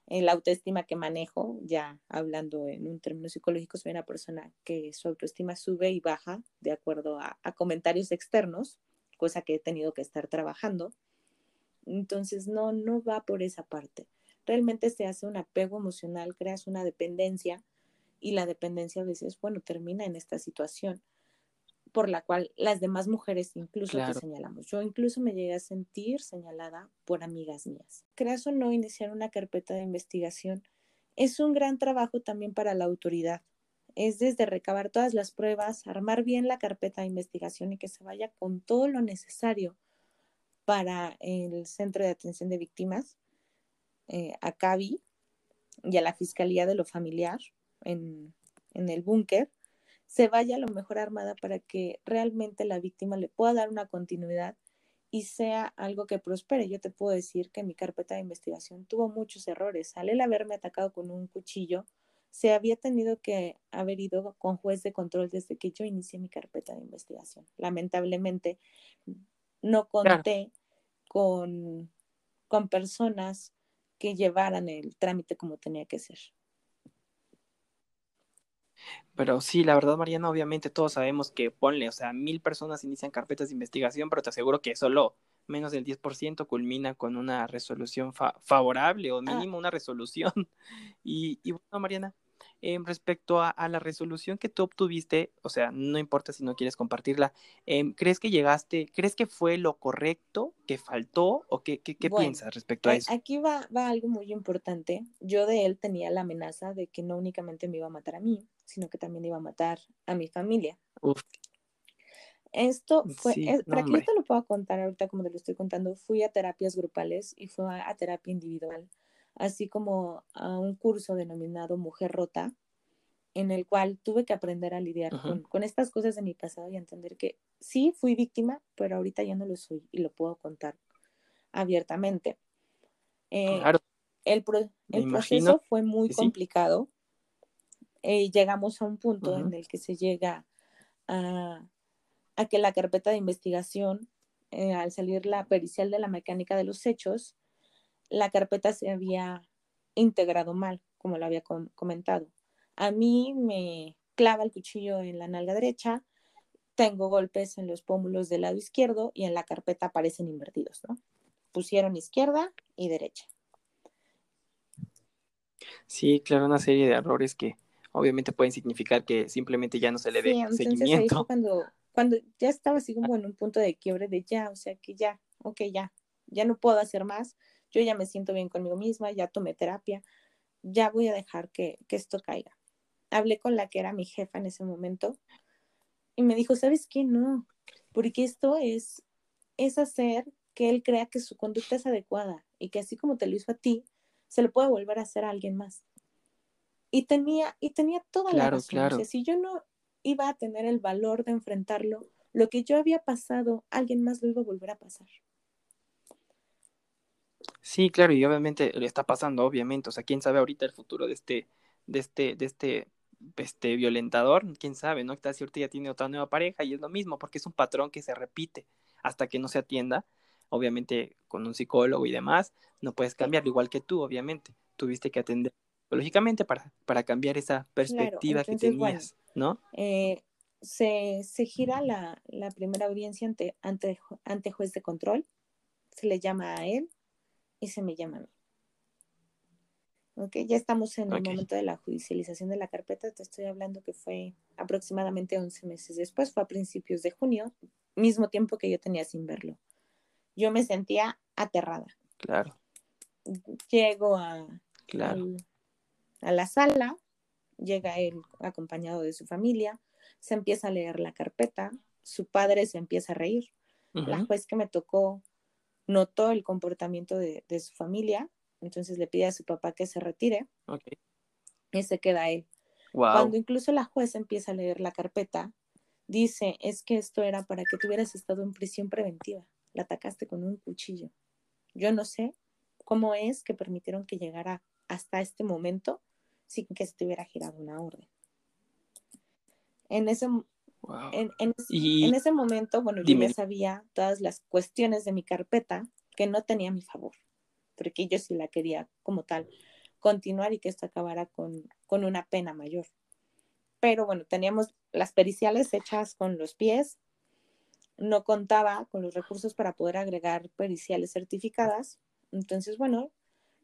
Eh, la autoestima que manejo, ya hablando en un término psicológico, soy una persona que su autoestima sube y baja de acuerdo a, a comentarios externos, cosa que he tenido que estar trabajando. Entonces, no, no va por esa parte. Realmente se hace un apego emocional, creas una dependencia y la dependencia a veces, bueno, termina en esta situación por la cual las demás mujeres incluso
Claro.
te señalamos. Yo incluso me llegué a sentir señalada por amigas mías. Creas o no iniciar una carpeta de investigación es un gran trabajo también para la autoridad. Es desde recabar todas las pruebas, armar bien la carpeta de investigación y que se vaya con todo lo necesario para el Centro de Atención de Víctimas, eh, a CABI y a la Fiscalía de lo Familiar en, en el búnker, se vaya lo mejor armada para que realmente la víctima le pueda dar una continuidad y sea algo que prospere. Yo te puedo decir que mi carpeta de investigación tuvo muchos errores. Al él haberme atacado con un cuchillo, se había tenido que haber ido con juez de control desde que yo inicié mi carpeta de investigación. Lamentablemente, no conté con, con personas que llevaran el trámite como tenía que ser.
Pero sí, la verdad, Mariana, obviamente todos sabemos que ponle, o sea, mil personas inician carpetas de investigación, pero te aseguro que solo menos del 10% culmina con una resolución fa- favorable o mínimo una resolución. Y, y bueno, Mariana, em, respecto a, a la resolución que tú obtuviste, o sea, no importa si no quieres compartirla, em, ¿crees que llegaste, crees que fue lo correcto, que faltó o qué, qué, qué
Bueno,
piensas respecto a eso?
Aquí va, va algo muy importante. Yo de él tenía la amenaza de que no únicamente me iba a matar a mí, sino que también iba a matar a mi familia.
Uf,
Esto fue,
Sí,
es-
no,
para que yo te lo pueda contar ahorita como te lo estoy contando, fui a terapias grupales y fui a, a terapia individual, así como a un curso denominado Mujer Rota, en el cual tuve que aprender a lidiar con, con estas cosas de mi pasado y entender que sí fui víctima, pero ahorita ya no lo soy y lo puedo contar abiertamente. Eh,
claro,
el, pro- proceso fue muy
que sí.
complicado. Eh, llegamos a un punto en el que se llega a, a que la carpeta de investigación, eh, al salir la pericial de la mecánica de los hechos, la carpeta se había integrado mal, como lo había com- comentado. A mí me clava el cuchillo en la nalga derecha, tengo golpes en los pómulos del lado izquierdo y en la carpeta aparecen invertidos, ¿no? Pusieron izquierda y derecha.
Sí, claro, una serie de errores que obviamente pueden significar que simplemente ya no se le dé
Sí, entonces ahí fue
seguimiento.
cuando, cuando ya estaba así como en un punto de quiebre de ya, o sea que ya, ok, ya, ya no puedo hacer más, yo ya me siento bien conmigo misma, ya tomé terapia, ya voy a dejar que, que esto caiga. Hablé con la que era mi jefa en ese momento y me dijo, ¿sabes qué? No, porque esto es, es hacer que él crea que su conducta es adecuada y que así como te lo hizo a ti, se lo puede volver a hacer a alguien más. Y tenía, y tenía toda la
Claro,
razón. O
claro.
sea, si yo no iba a tener el valor de enfrentarlo, lo que yo había pasado, alguien más lo iba a volver a pasar.
Sí, claro, y obviamente le está pasando, obviamente. O sea, quién sabe ahorita el futuro de este, de este, de este, este violentador, quién sabe, ¿no? Si ahorita ya tiene otra nueva pareja y es lo mismo, porque es un patrón que se repite hasta que no se atienda. Obviamente, con un psicólogo y demás, no puedes cambiarlo, igual que tú, obviamente. Tuviste que atender psicológicamente para, para cambiar esa perspectiva que
entonces,
tenías, ¿no?
Eh, se, se gira la, la primera audiencia ante, ante, ante juez de control, se le llama a él y se me llama a mí. Ok, ya estamos en el momento de la judicialización de la carpeta, te estoy hablando que fue aproximadamente 11 meses después, fue a principios de junio. mismo tiempo que yo tenía sin verlo. Yo me sentía aterrada.
Claro.
Llego a,
Claro.
al- a la sala, llega él acompañado de su familia, se empieza a leer la carpeta, su padre se empieza a reír. La juez que me tocó notó el comportamiento de, de su familia, entonces le pide a su papá que se retire y se queda él.
Wow.
Cuando incluso la juez empieza a leer la carpeta, dice, es que esto era para que tuvieras estado en prisión preventiva. La atacaste con un cuchillo. Yo no sé cómo es que permitieron que llegara hasta este momento sin que se te hubiera girado una orden. En ese,
Wow.
en, en-
Y
en ese momento, bueno,
dime.
yo ya sabía todas las cuestiones de mi carpeta que no tenía a mi favor, porque yo sí la quería como tal continuar y que esto acabara con, con una pena mayor. Pero bueno, teníamos las periciales hechas con los pies, no contaba con los recursos para poder agregar periciales certificadas, entonces bueno,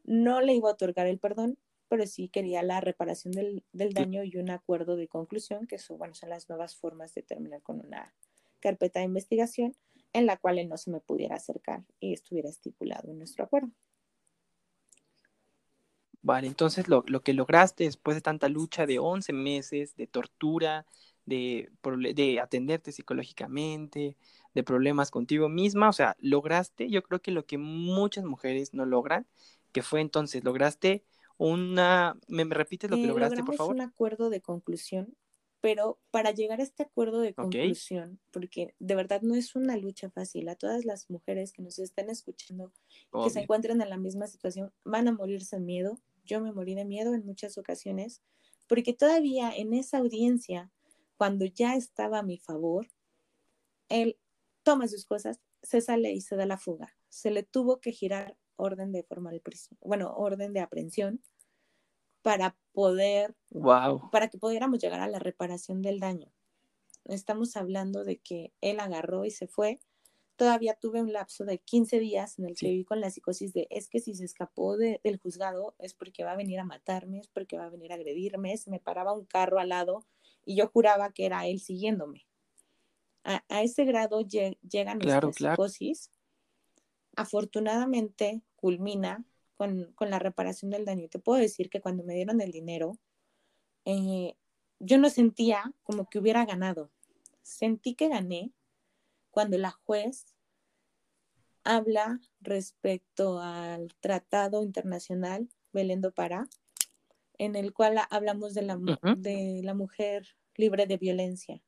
no le iba a otorgar el perdón, pero sí quería la reparación del, del daño y un acuerdo de conclusión, que eso, bueno, son las nuevas formas de terminar con una carpeta de investigación en la cual él no se me pudiera acercar y estuviera estipulado en nuestro acuerdo.
Vale, entonces lo, lo que lograste después de tanta lucha de 11 meses, de tortura, de, de atenderte psicológicamente, de problemas contigo misma, o sea, lograste, yo creo que lo que muchas mujeres no logran, que fue entonces, lograste una, ¿me, me repites lo que
Eh,
lograste, por favor?
un acuerdo de conclusión, pero para llegar a este acuerdo de conclusión, porque de verdad no es una lucha fácil, a todas las mujeres que nos estén escuchando, que se
Obvio.
encuentren en la misma situación, van a morirse de miedo. Yo me morí de miedo en muchas ocasiones, porque todavía en esa audiencia, cuando ya estaba a mi favor, él toma sus cosas, se sale y se da la fuga. Se le tuvo que girar orden de formal prisión, bueno, orden de aprehensión para poder,
Wow,
para que pudiéramos llegar a la reparación del daño. Estamos hablando de que él agarró y se fue. Todavía tuve un lapso de 15 días en el que
Sí.
viví con la psicosis de es que si se escapó de- del juzgado es porque va a venir a matarme, es porque va a venir a agredirme, se me paraba un carro al lado y yo juraba que era él siguiéndome. A, a ese grado lle- llega nuestra
Claro, claro.
Afortunadamente culmina con, con la reparación del daño. Y te puedo decir que cuando me dieron el dinero, eh, yo no sentía como que hubiera ganado. Sentí que gané cuando la juez habla respecto al Tratado Internacional Belén do Pará, en el cual hablamos de la, de la mujer libre de violencia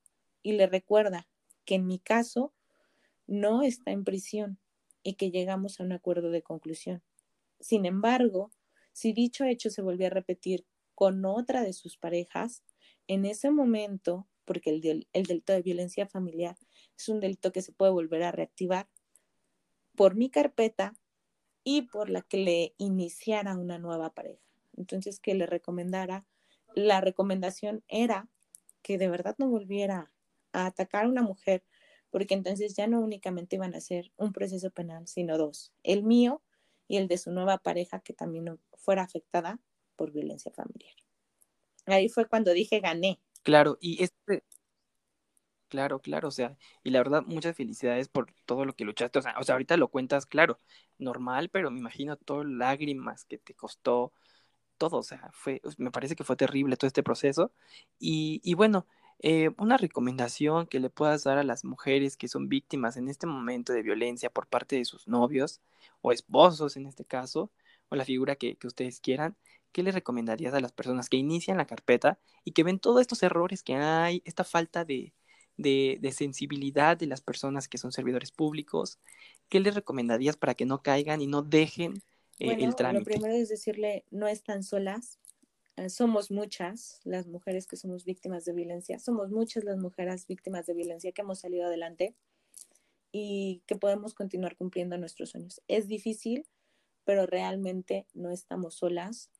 y le recuerda que en mi caso no está en prisión y que llegamos a un acuerdo de conclusión. Sin embargo, si dicho hecho se volvió a repetir con otra de sus parejas, en ese momento, porque el, el delito de violencia familiar es un delito que se puede volver a reactivar, por mi carpeta y por la que le iniciara una nueva pareja. Entonces, que le recomendara, la recomendación era que de verdad no volviera a atacar a una mujer, porque entonces ya no únicamente iban a hacer un proceso penal, sino dos, el mío y el de su nueva pareja que también fuera afectada por violencia familiar. Ahí fue cuando dije gané.
claro, y este, claro, claro, o sea, y la verdad, muchas felicidades por todo lo que luchaste, o sea, o sea, ahorita lo cuentas, claro, normal, pero me imagino todo lágrimas que te costó, todo, o sea, fue, me parece que fue terrible todo este proceso, y, y bueno, eh, una recomendación que le puedas dar a las mujeres que son víctimas en este momento de violencia por parte de sus novios o esposos en este caso, o la figura que, que ustedes quieran, ¿qué le recomendarías a las personas que inician la carpeta y que ven todos estos errores que hay, esta falta de, de, de sensibilidad de las personas que son servidores públicos? ¿Qué les recomendarías para que no caigan y no dejen eh,
Bueno,
el
lo
trámite?
primero es decirle, no están solas, somos muchas las mujeres que somos víctimas de violencia, somos muchas las mujeres víctimas de violencia que hemos salido adelante y que podemos continuar cumpliendo nuestros sueños. Es difícil, pero realmente no estamos solas.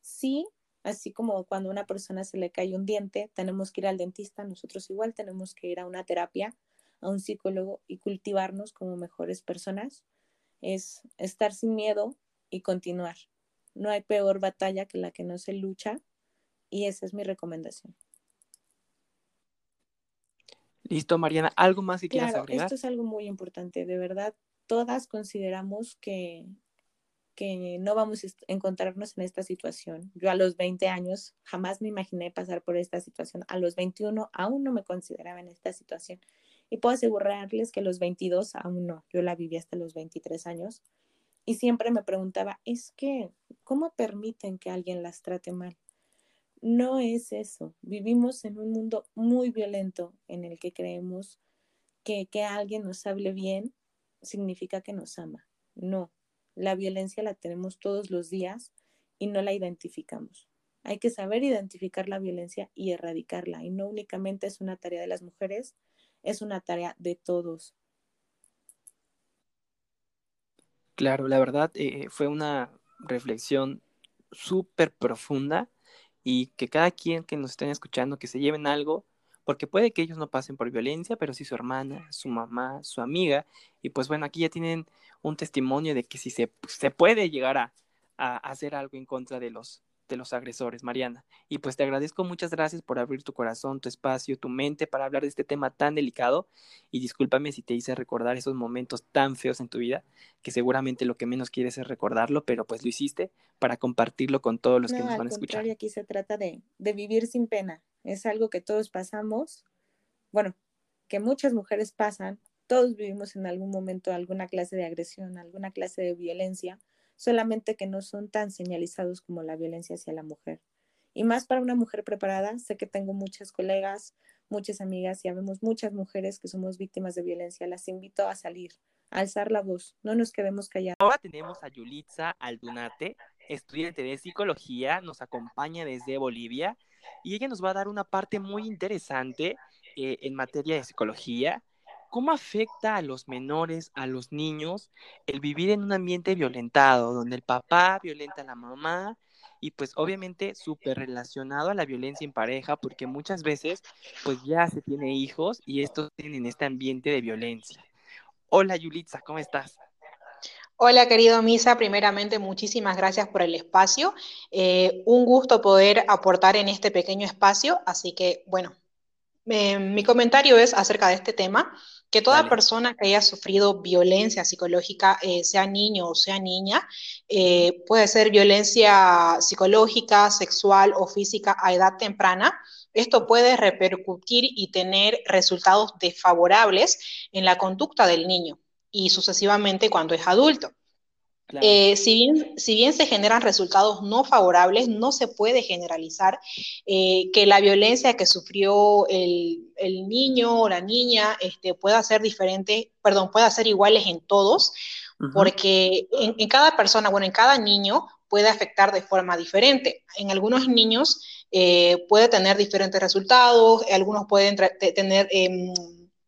Sí, así como cuando a una persona se le cae un diente, tenemos que ir al dentista, nosotros igual tenemos que ir a una terapia, a un psicólogo y cultivarnos como mejores personas. Es estar sin miedo y continuar. No hay peor batalla que la que no se lucha y esa es mi recomendación.
Listo, Mariana. ¿Algo más que quieras
Claro,
agregar?
esto es algo muy importante. De verdad, todas consideramos que, que no vamos a encontrarnos en esta situación. Yo a los 20 años jamás me imaginé pasar por esta situación. A los 21 aún no me consideraba en esta situación. Y puedo asegurarles que a los 22 aún no. Yo la viví hasta los 23 años. Y siempre me preguntaba, es que, ¿cómo permiten que alguien las trate mal? No es eso. Vivimos en un mundo muy violento en el que creemos que, que alguien nos hable bien significa que nos ama. No, la violencia la tenemos todos los días y no la identificamos. Hay que saber identificar la violencia y erradicarla. Y no únicamente es una tarea de las mujeres, es una tarea de todos.
Claro, la verdad eh, fue una reflexión súper profunda y que cada quien que nos estén escuchando que se lleven algo, porque puede que ellos no pasen por violencia, pero sí su hermana, su mamá, su amiga, y pues bueno, aquí ya tienen un testimonio de que sí se, se puede llegar a, a hacer algo en contra de los, de los agresores, Mariana. Y pues te agradezco muchas gracias por abrir tu corazón, tu espacio, tu mente para hablar de este tema tan delicado y discúlpame si te hice recordar esos momentos tan feos en tu vida, que seguramente lo que menos quieres es recordarlo, pero pues lo hiciste para compartirlo con todos los que
No,
nos van a escuchar.
contrario, aquí se trata de, de vivir sin pena. Es algo que todos pasamos, bueno, que muchas mujeres pasan, todos vivimos en algún momento alguna clase de agresión, alguna clase de violencia, solamente que no son tan señalizados como la violencia hacia la mujer. Y más para una mujer preparada, sé que tengo muchas colegas, muchas amigas y habemos muchas mujeres que somos víctimas de violencia. Las invito a salir, a alzar la voz, no nos quedemos callados.
Ahora tenemos a Yulitza Aldunate, estudiante de psicología, nos acompaña desde Bolivia y ella nos va a dar una parte muy interesante eh, en materia de psicología. ¿Cómo afecta a los menores, a los niños, el vivir en un ambiente violentado, donde el papá violenta a la mamá y pues obviamente súper relacionado a la violencia en pareja, porque muchas veces pues ya se tiene hijos y estos tienen este ambiente de violencia. Hola Yulitza, ¿cómo estás?
Hola, querido Misa. Primeramente, muchísimas gracias por el espacio. Eh, un gusto poder aportar en este pequeño espacio. Así que, bueno, eh, mi comentario es acerca de este tema, que toda
Dale.
persona que haya sufrido violencia psicológica, eh, sea niño o sea niña, eh, puede ser violencia psicológica, sexual o física a edad temprana. Esto puede repercutir y tener resultados desfavorables en la conducta del niño y sucesivamente cuando es adulto.
Claro.
Eh, si, bien, si bien se generan resultados no favorables, no se puede generalizar eh, que la violencia que sufrió el, el, niño o la niña este, pueda ser diferente, perdón, pueda ser iguales en todos, uh -huh. porque en, en, cada persona, bueno, en cada niño puede afectar de forma diferente. En algunos niños eh, puede tener diferentes resultados, algunos pueden tener eh,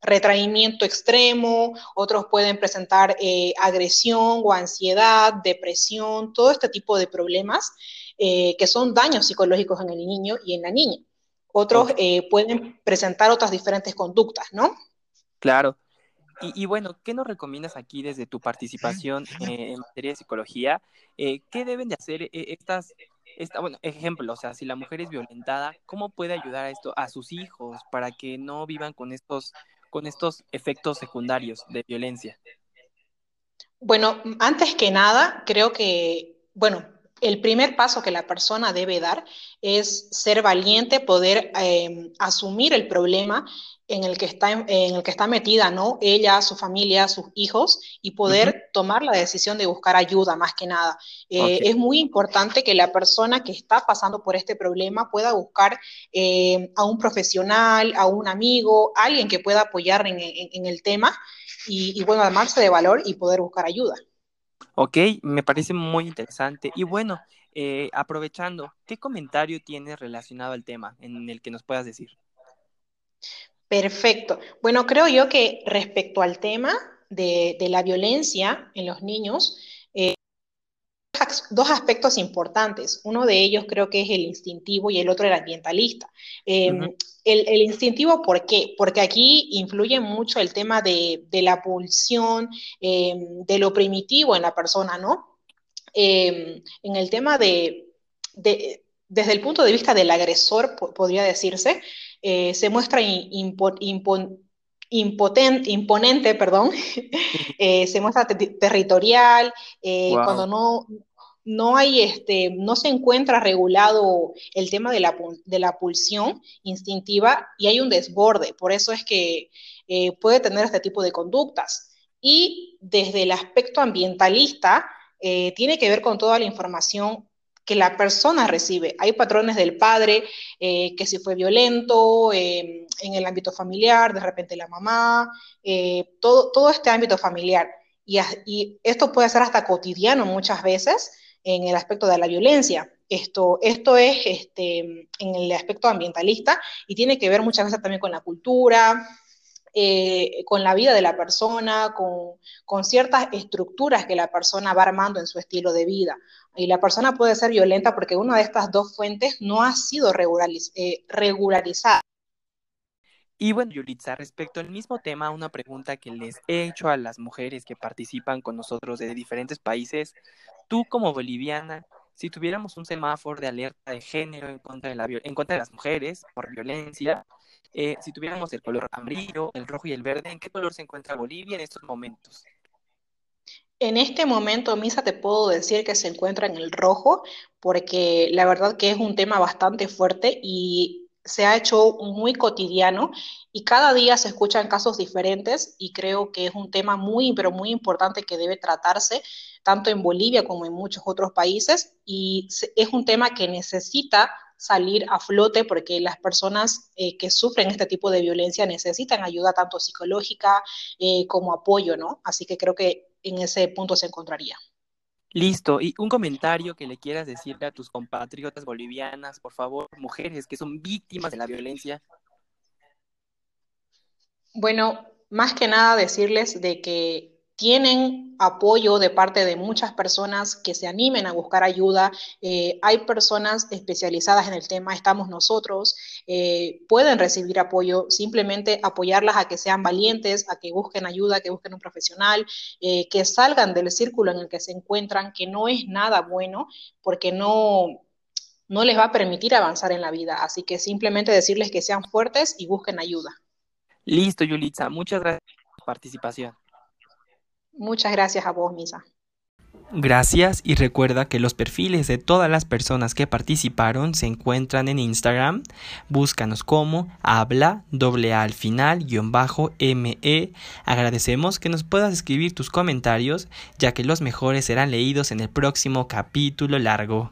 retraimiento extremo, otros pueden presentar eh, agresión o ansiedad, depresión, todo este tipo de problemas eh, que son daños psicológicos en el niño y en la niña. Otros eh, pueden presentar otras diferentes conductas, ¿no?
Claro. Y, y, bueno, ¿qué nos recomiendas aquí desde tu participación en materia de psicología? Eh, ¿Qué deben de hacer estas, esta, bueno, ejemplo, o sea, si la mujer es violentada, ¿cómo puede ayudar a esto a sus hijos para que no vivan con estos con estos efectos secundarios de violencia?
Bueno, antes que nada, creo que, bueno, el primer paso que la persona debe dar es ser valiente, poder eh, asumir el problema en el que está, en el que está metida, ¿no? Ella, su familia, sus hijos, y poder uh -huh. tomar la decisión de buscar ayuda más que nada. Eh, okay. Es muy importante que la persona que está pasando por este problema pueda buscar eh, a un profesional, a un amigo, alguien que pueda apoyar en, en, en el tema y, y, bueno, armarse de valor y poder buscar ayuda.
Ok, me parece muy interesante. Y bueno, eh, aprovechando, ¿qué comentario tienes relacionado al tema en el que nos puedas decir?
Perfecto. Bueno, creo yo que respecto al tema de, de la violencia en los niños, dos aspectos importantes. Uno de ellos creo que es el instintivo y el otro el ambientalista. Eh, uh -huh. el, el, instintivo, ¿por qué? Porque aquí influye mucho el tema de, de la pulsión, eh, de lo primitivo en la persona, ¿no? Eh, en el tema de, de, desde el punto de vista del agresor, podría decirse, eh, se muestra impo, impo, impotente, imponente, perdón, eh, se muestra territorial, eh, cuando no, no hay este, no se encuentra regulado el tema de la, de la pulsión instintiva y hay un desborde. Por eso es que eh, puede tener este tipo de conductas. Y desde el aspecto ambientalista, tiene que ver con toda la información que la persona recibe. Hay patrones del padre eh, que si fue violento em, en el ámbito familiar, de repente la mamá, eh, todo, todo este ámbito familiar. Y, esto puede ser hasta cotidiano muchas veces en el aspecto de la violencia. Esto, esto es este, en el aspecto ambientalista y tiene que ver muchas veces también con la cultura, eh, con la vida de la persona, con, con, ciertas estructuras que la persona va armando en su estilo de vida. Y la persona puede ser violenta porque una de estas dos fuentes no ha sido eh, regularizada.
Y bueno, Yulitza, respecto al mismo tema, una pregunta que les he hecho a las mujeres que participan con nosotros de diferentes países. Tú como boliviana, si tuviéramos un semáforo de alerta de género en contra de, la, en contra de las mujeres por violencia, eh, si tuviéramos el color amarillo, el rojo y el verde, ¿en qué color se encuentra Bolivia en estos momentos?
En este momento, Misa, te puedo decir que se encuentra en el rojo, porque la verdad que es un tema bastante fuerte y se ha hecho muy cotidiano y cada día se escuchan casos diferentes y creo que es un tema muy, pero muy importante que debe tratarse tanto en Bolivia como en muchos otros países y es un tema que necesita salir a flote porque las personas eh, que sufren este tipo de violencia necesitan ayuda tanto psicológica eh, como apoyo, ¿no? Así que creo que en ese punto se encontraría.
Listo. Y un comentario que le quieras decirle a tus compatriotas bolivianas, por favor, mujeres que son víctimas de la violencia.
Bueno, más que nada decirles de que tienen apoyo de parte de muchas personas que se animen a buscar ayuda. Eh, hay personas especializadas en el tema, estamos nosotros, eh, pueden recibir apoyo, simplemente apoyarlas a que sean valientes, a que busquen ayuda, que busquen un profesional, eh, que salgan del círculo en el que se encuentran, que no es nada bueno, porque no, no les va a permitir avanzar en la vida. Así que simplemente decirles que sean fuertes y busquen ayuda.
Listo, Yulitza. Muchas gracias por tu participación.
Muchas gracias a vos, Misa.
Gracias y recuerda que los perfiles de todas las personas que participaron se encuentran en Instagram. Búscanos como habla doble al final guion bajo me. Agradecemos que nos puedas escribir tus comentarios ya que los mejores serán leídos en el próximo capítulo largo.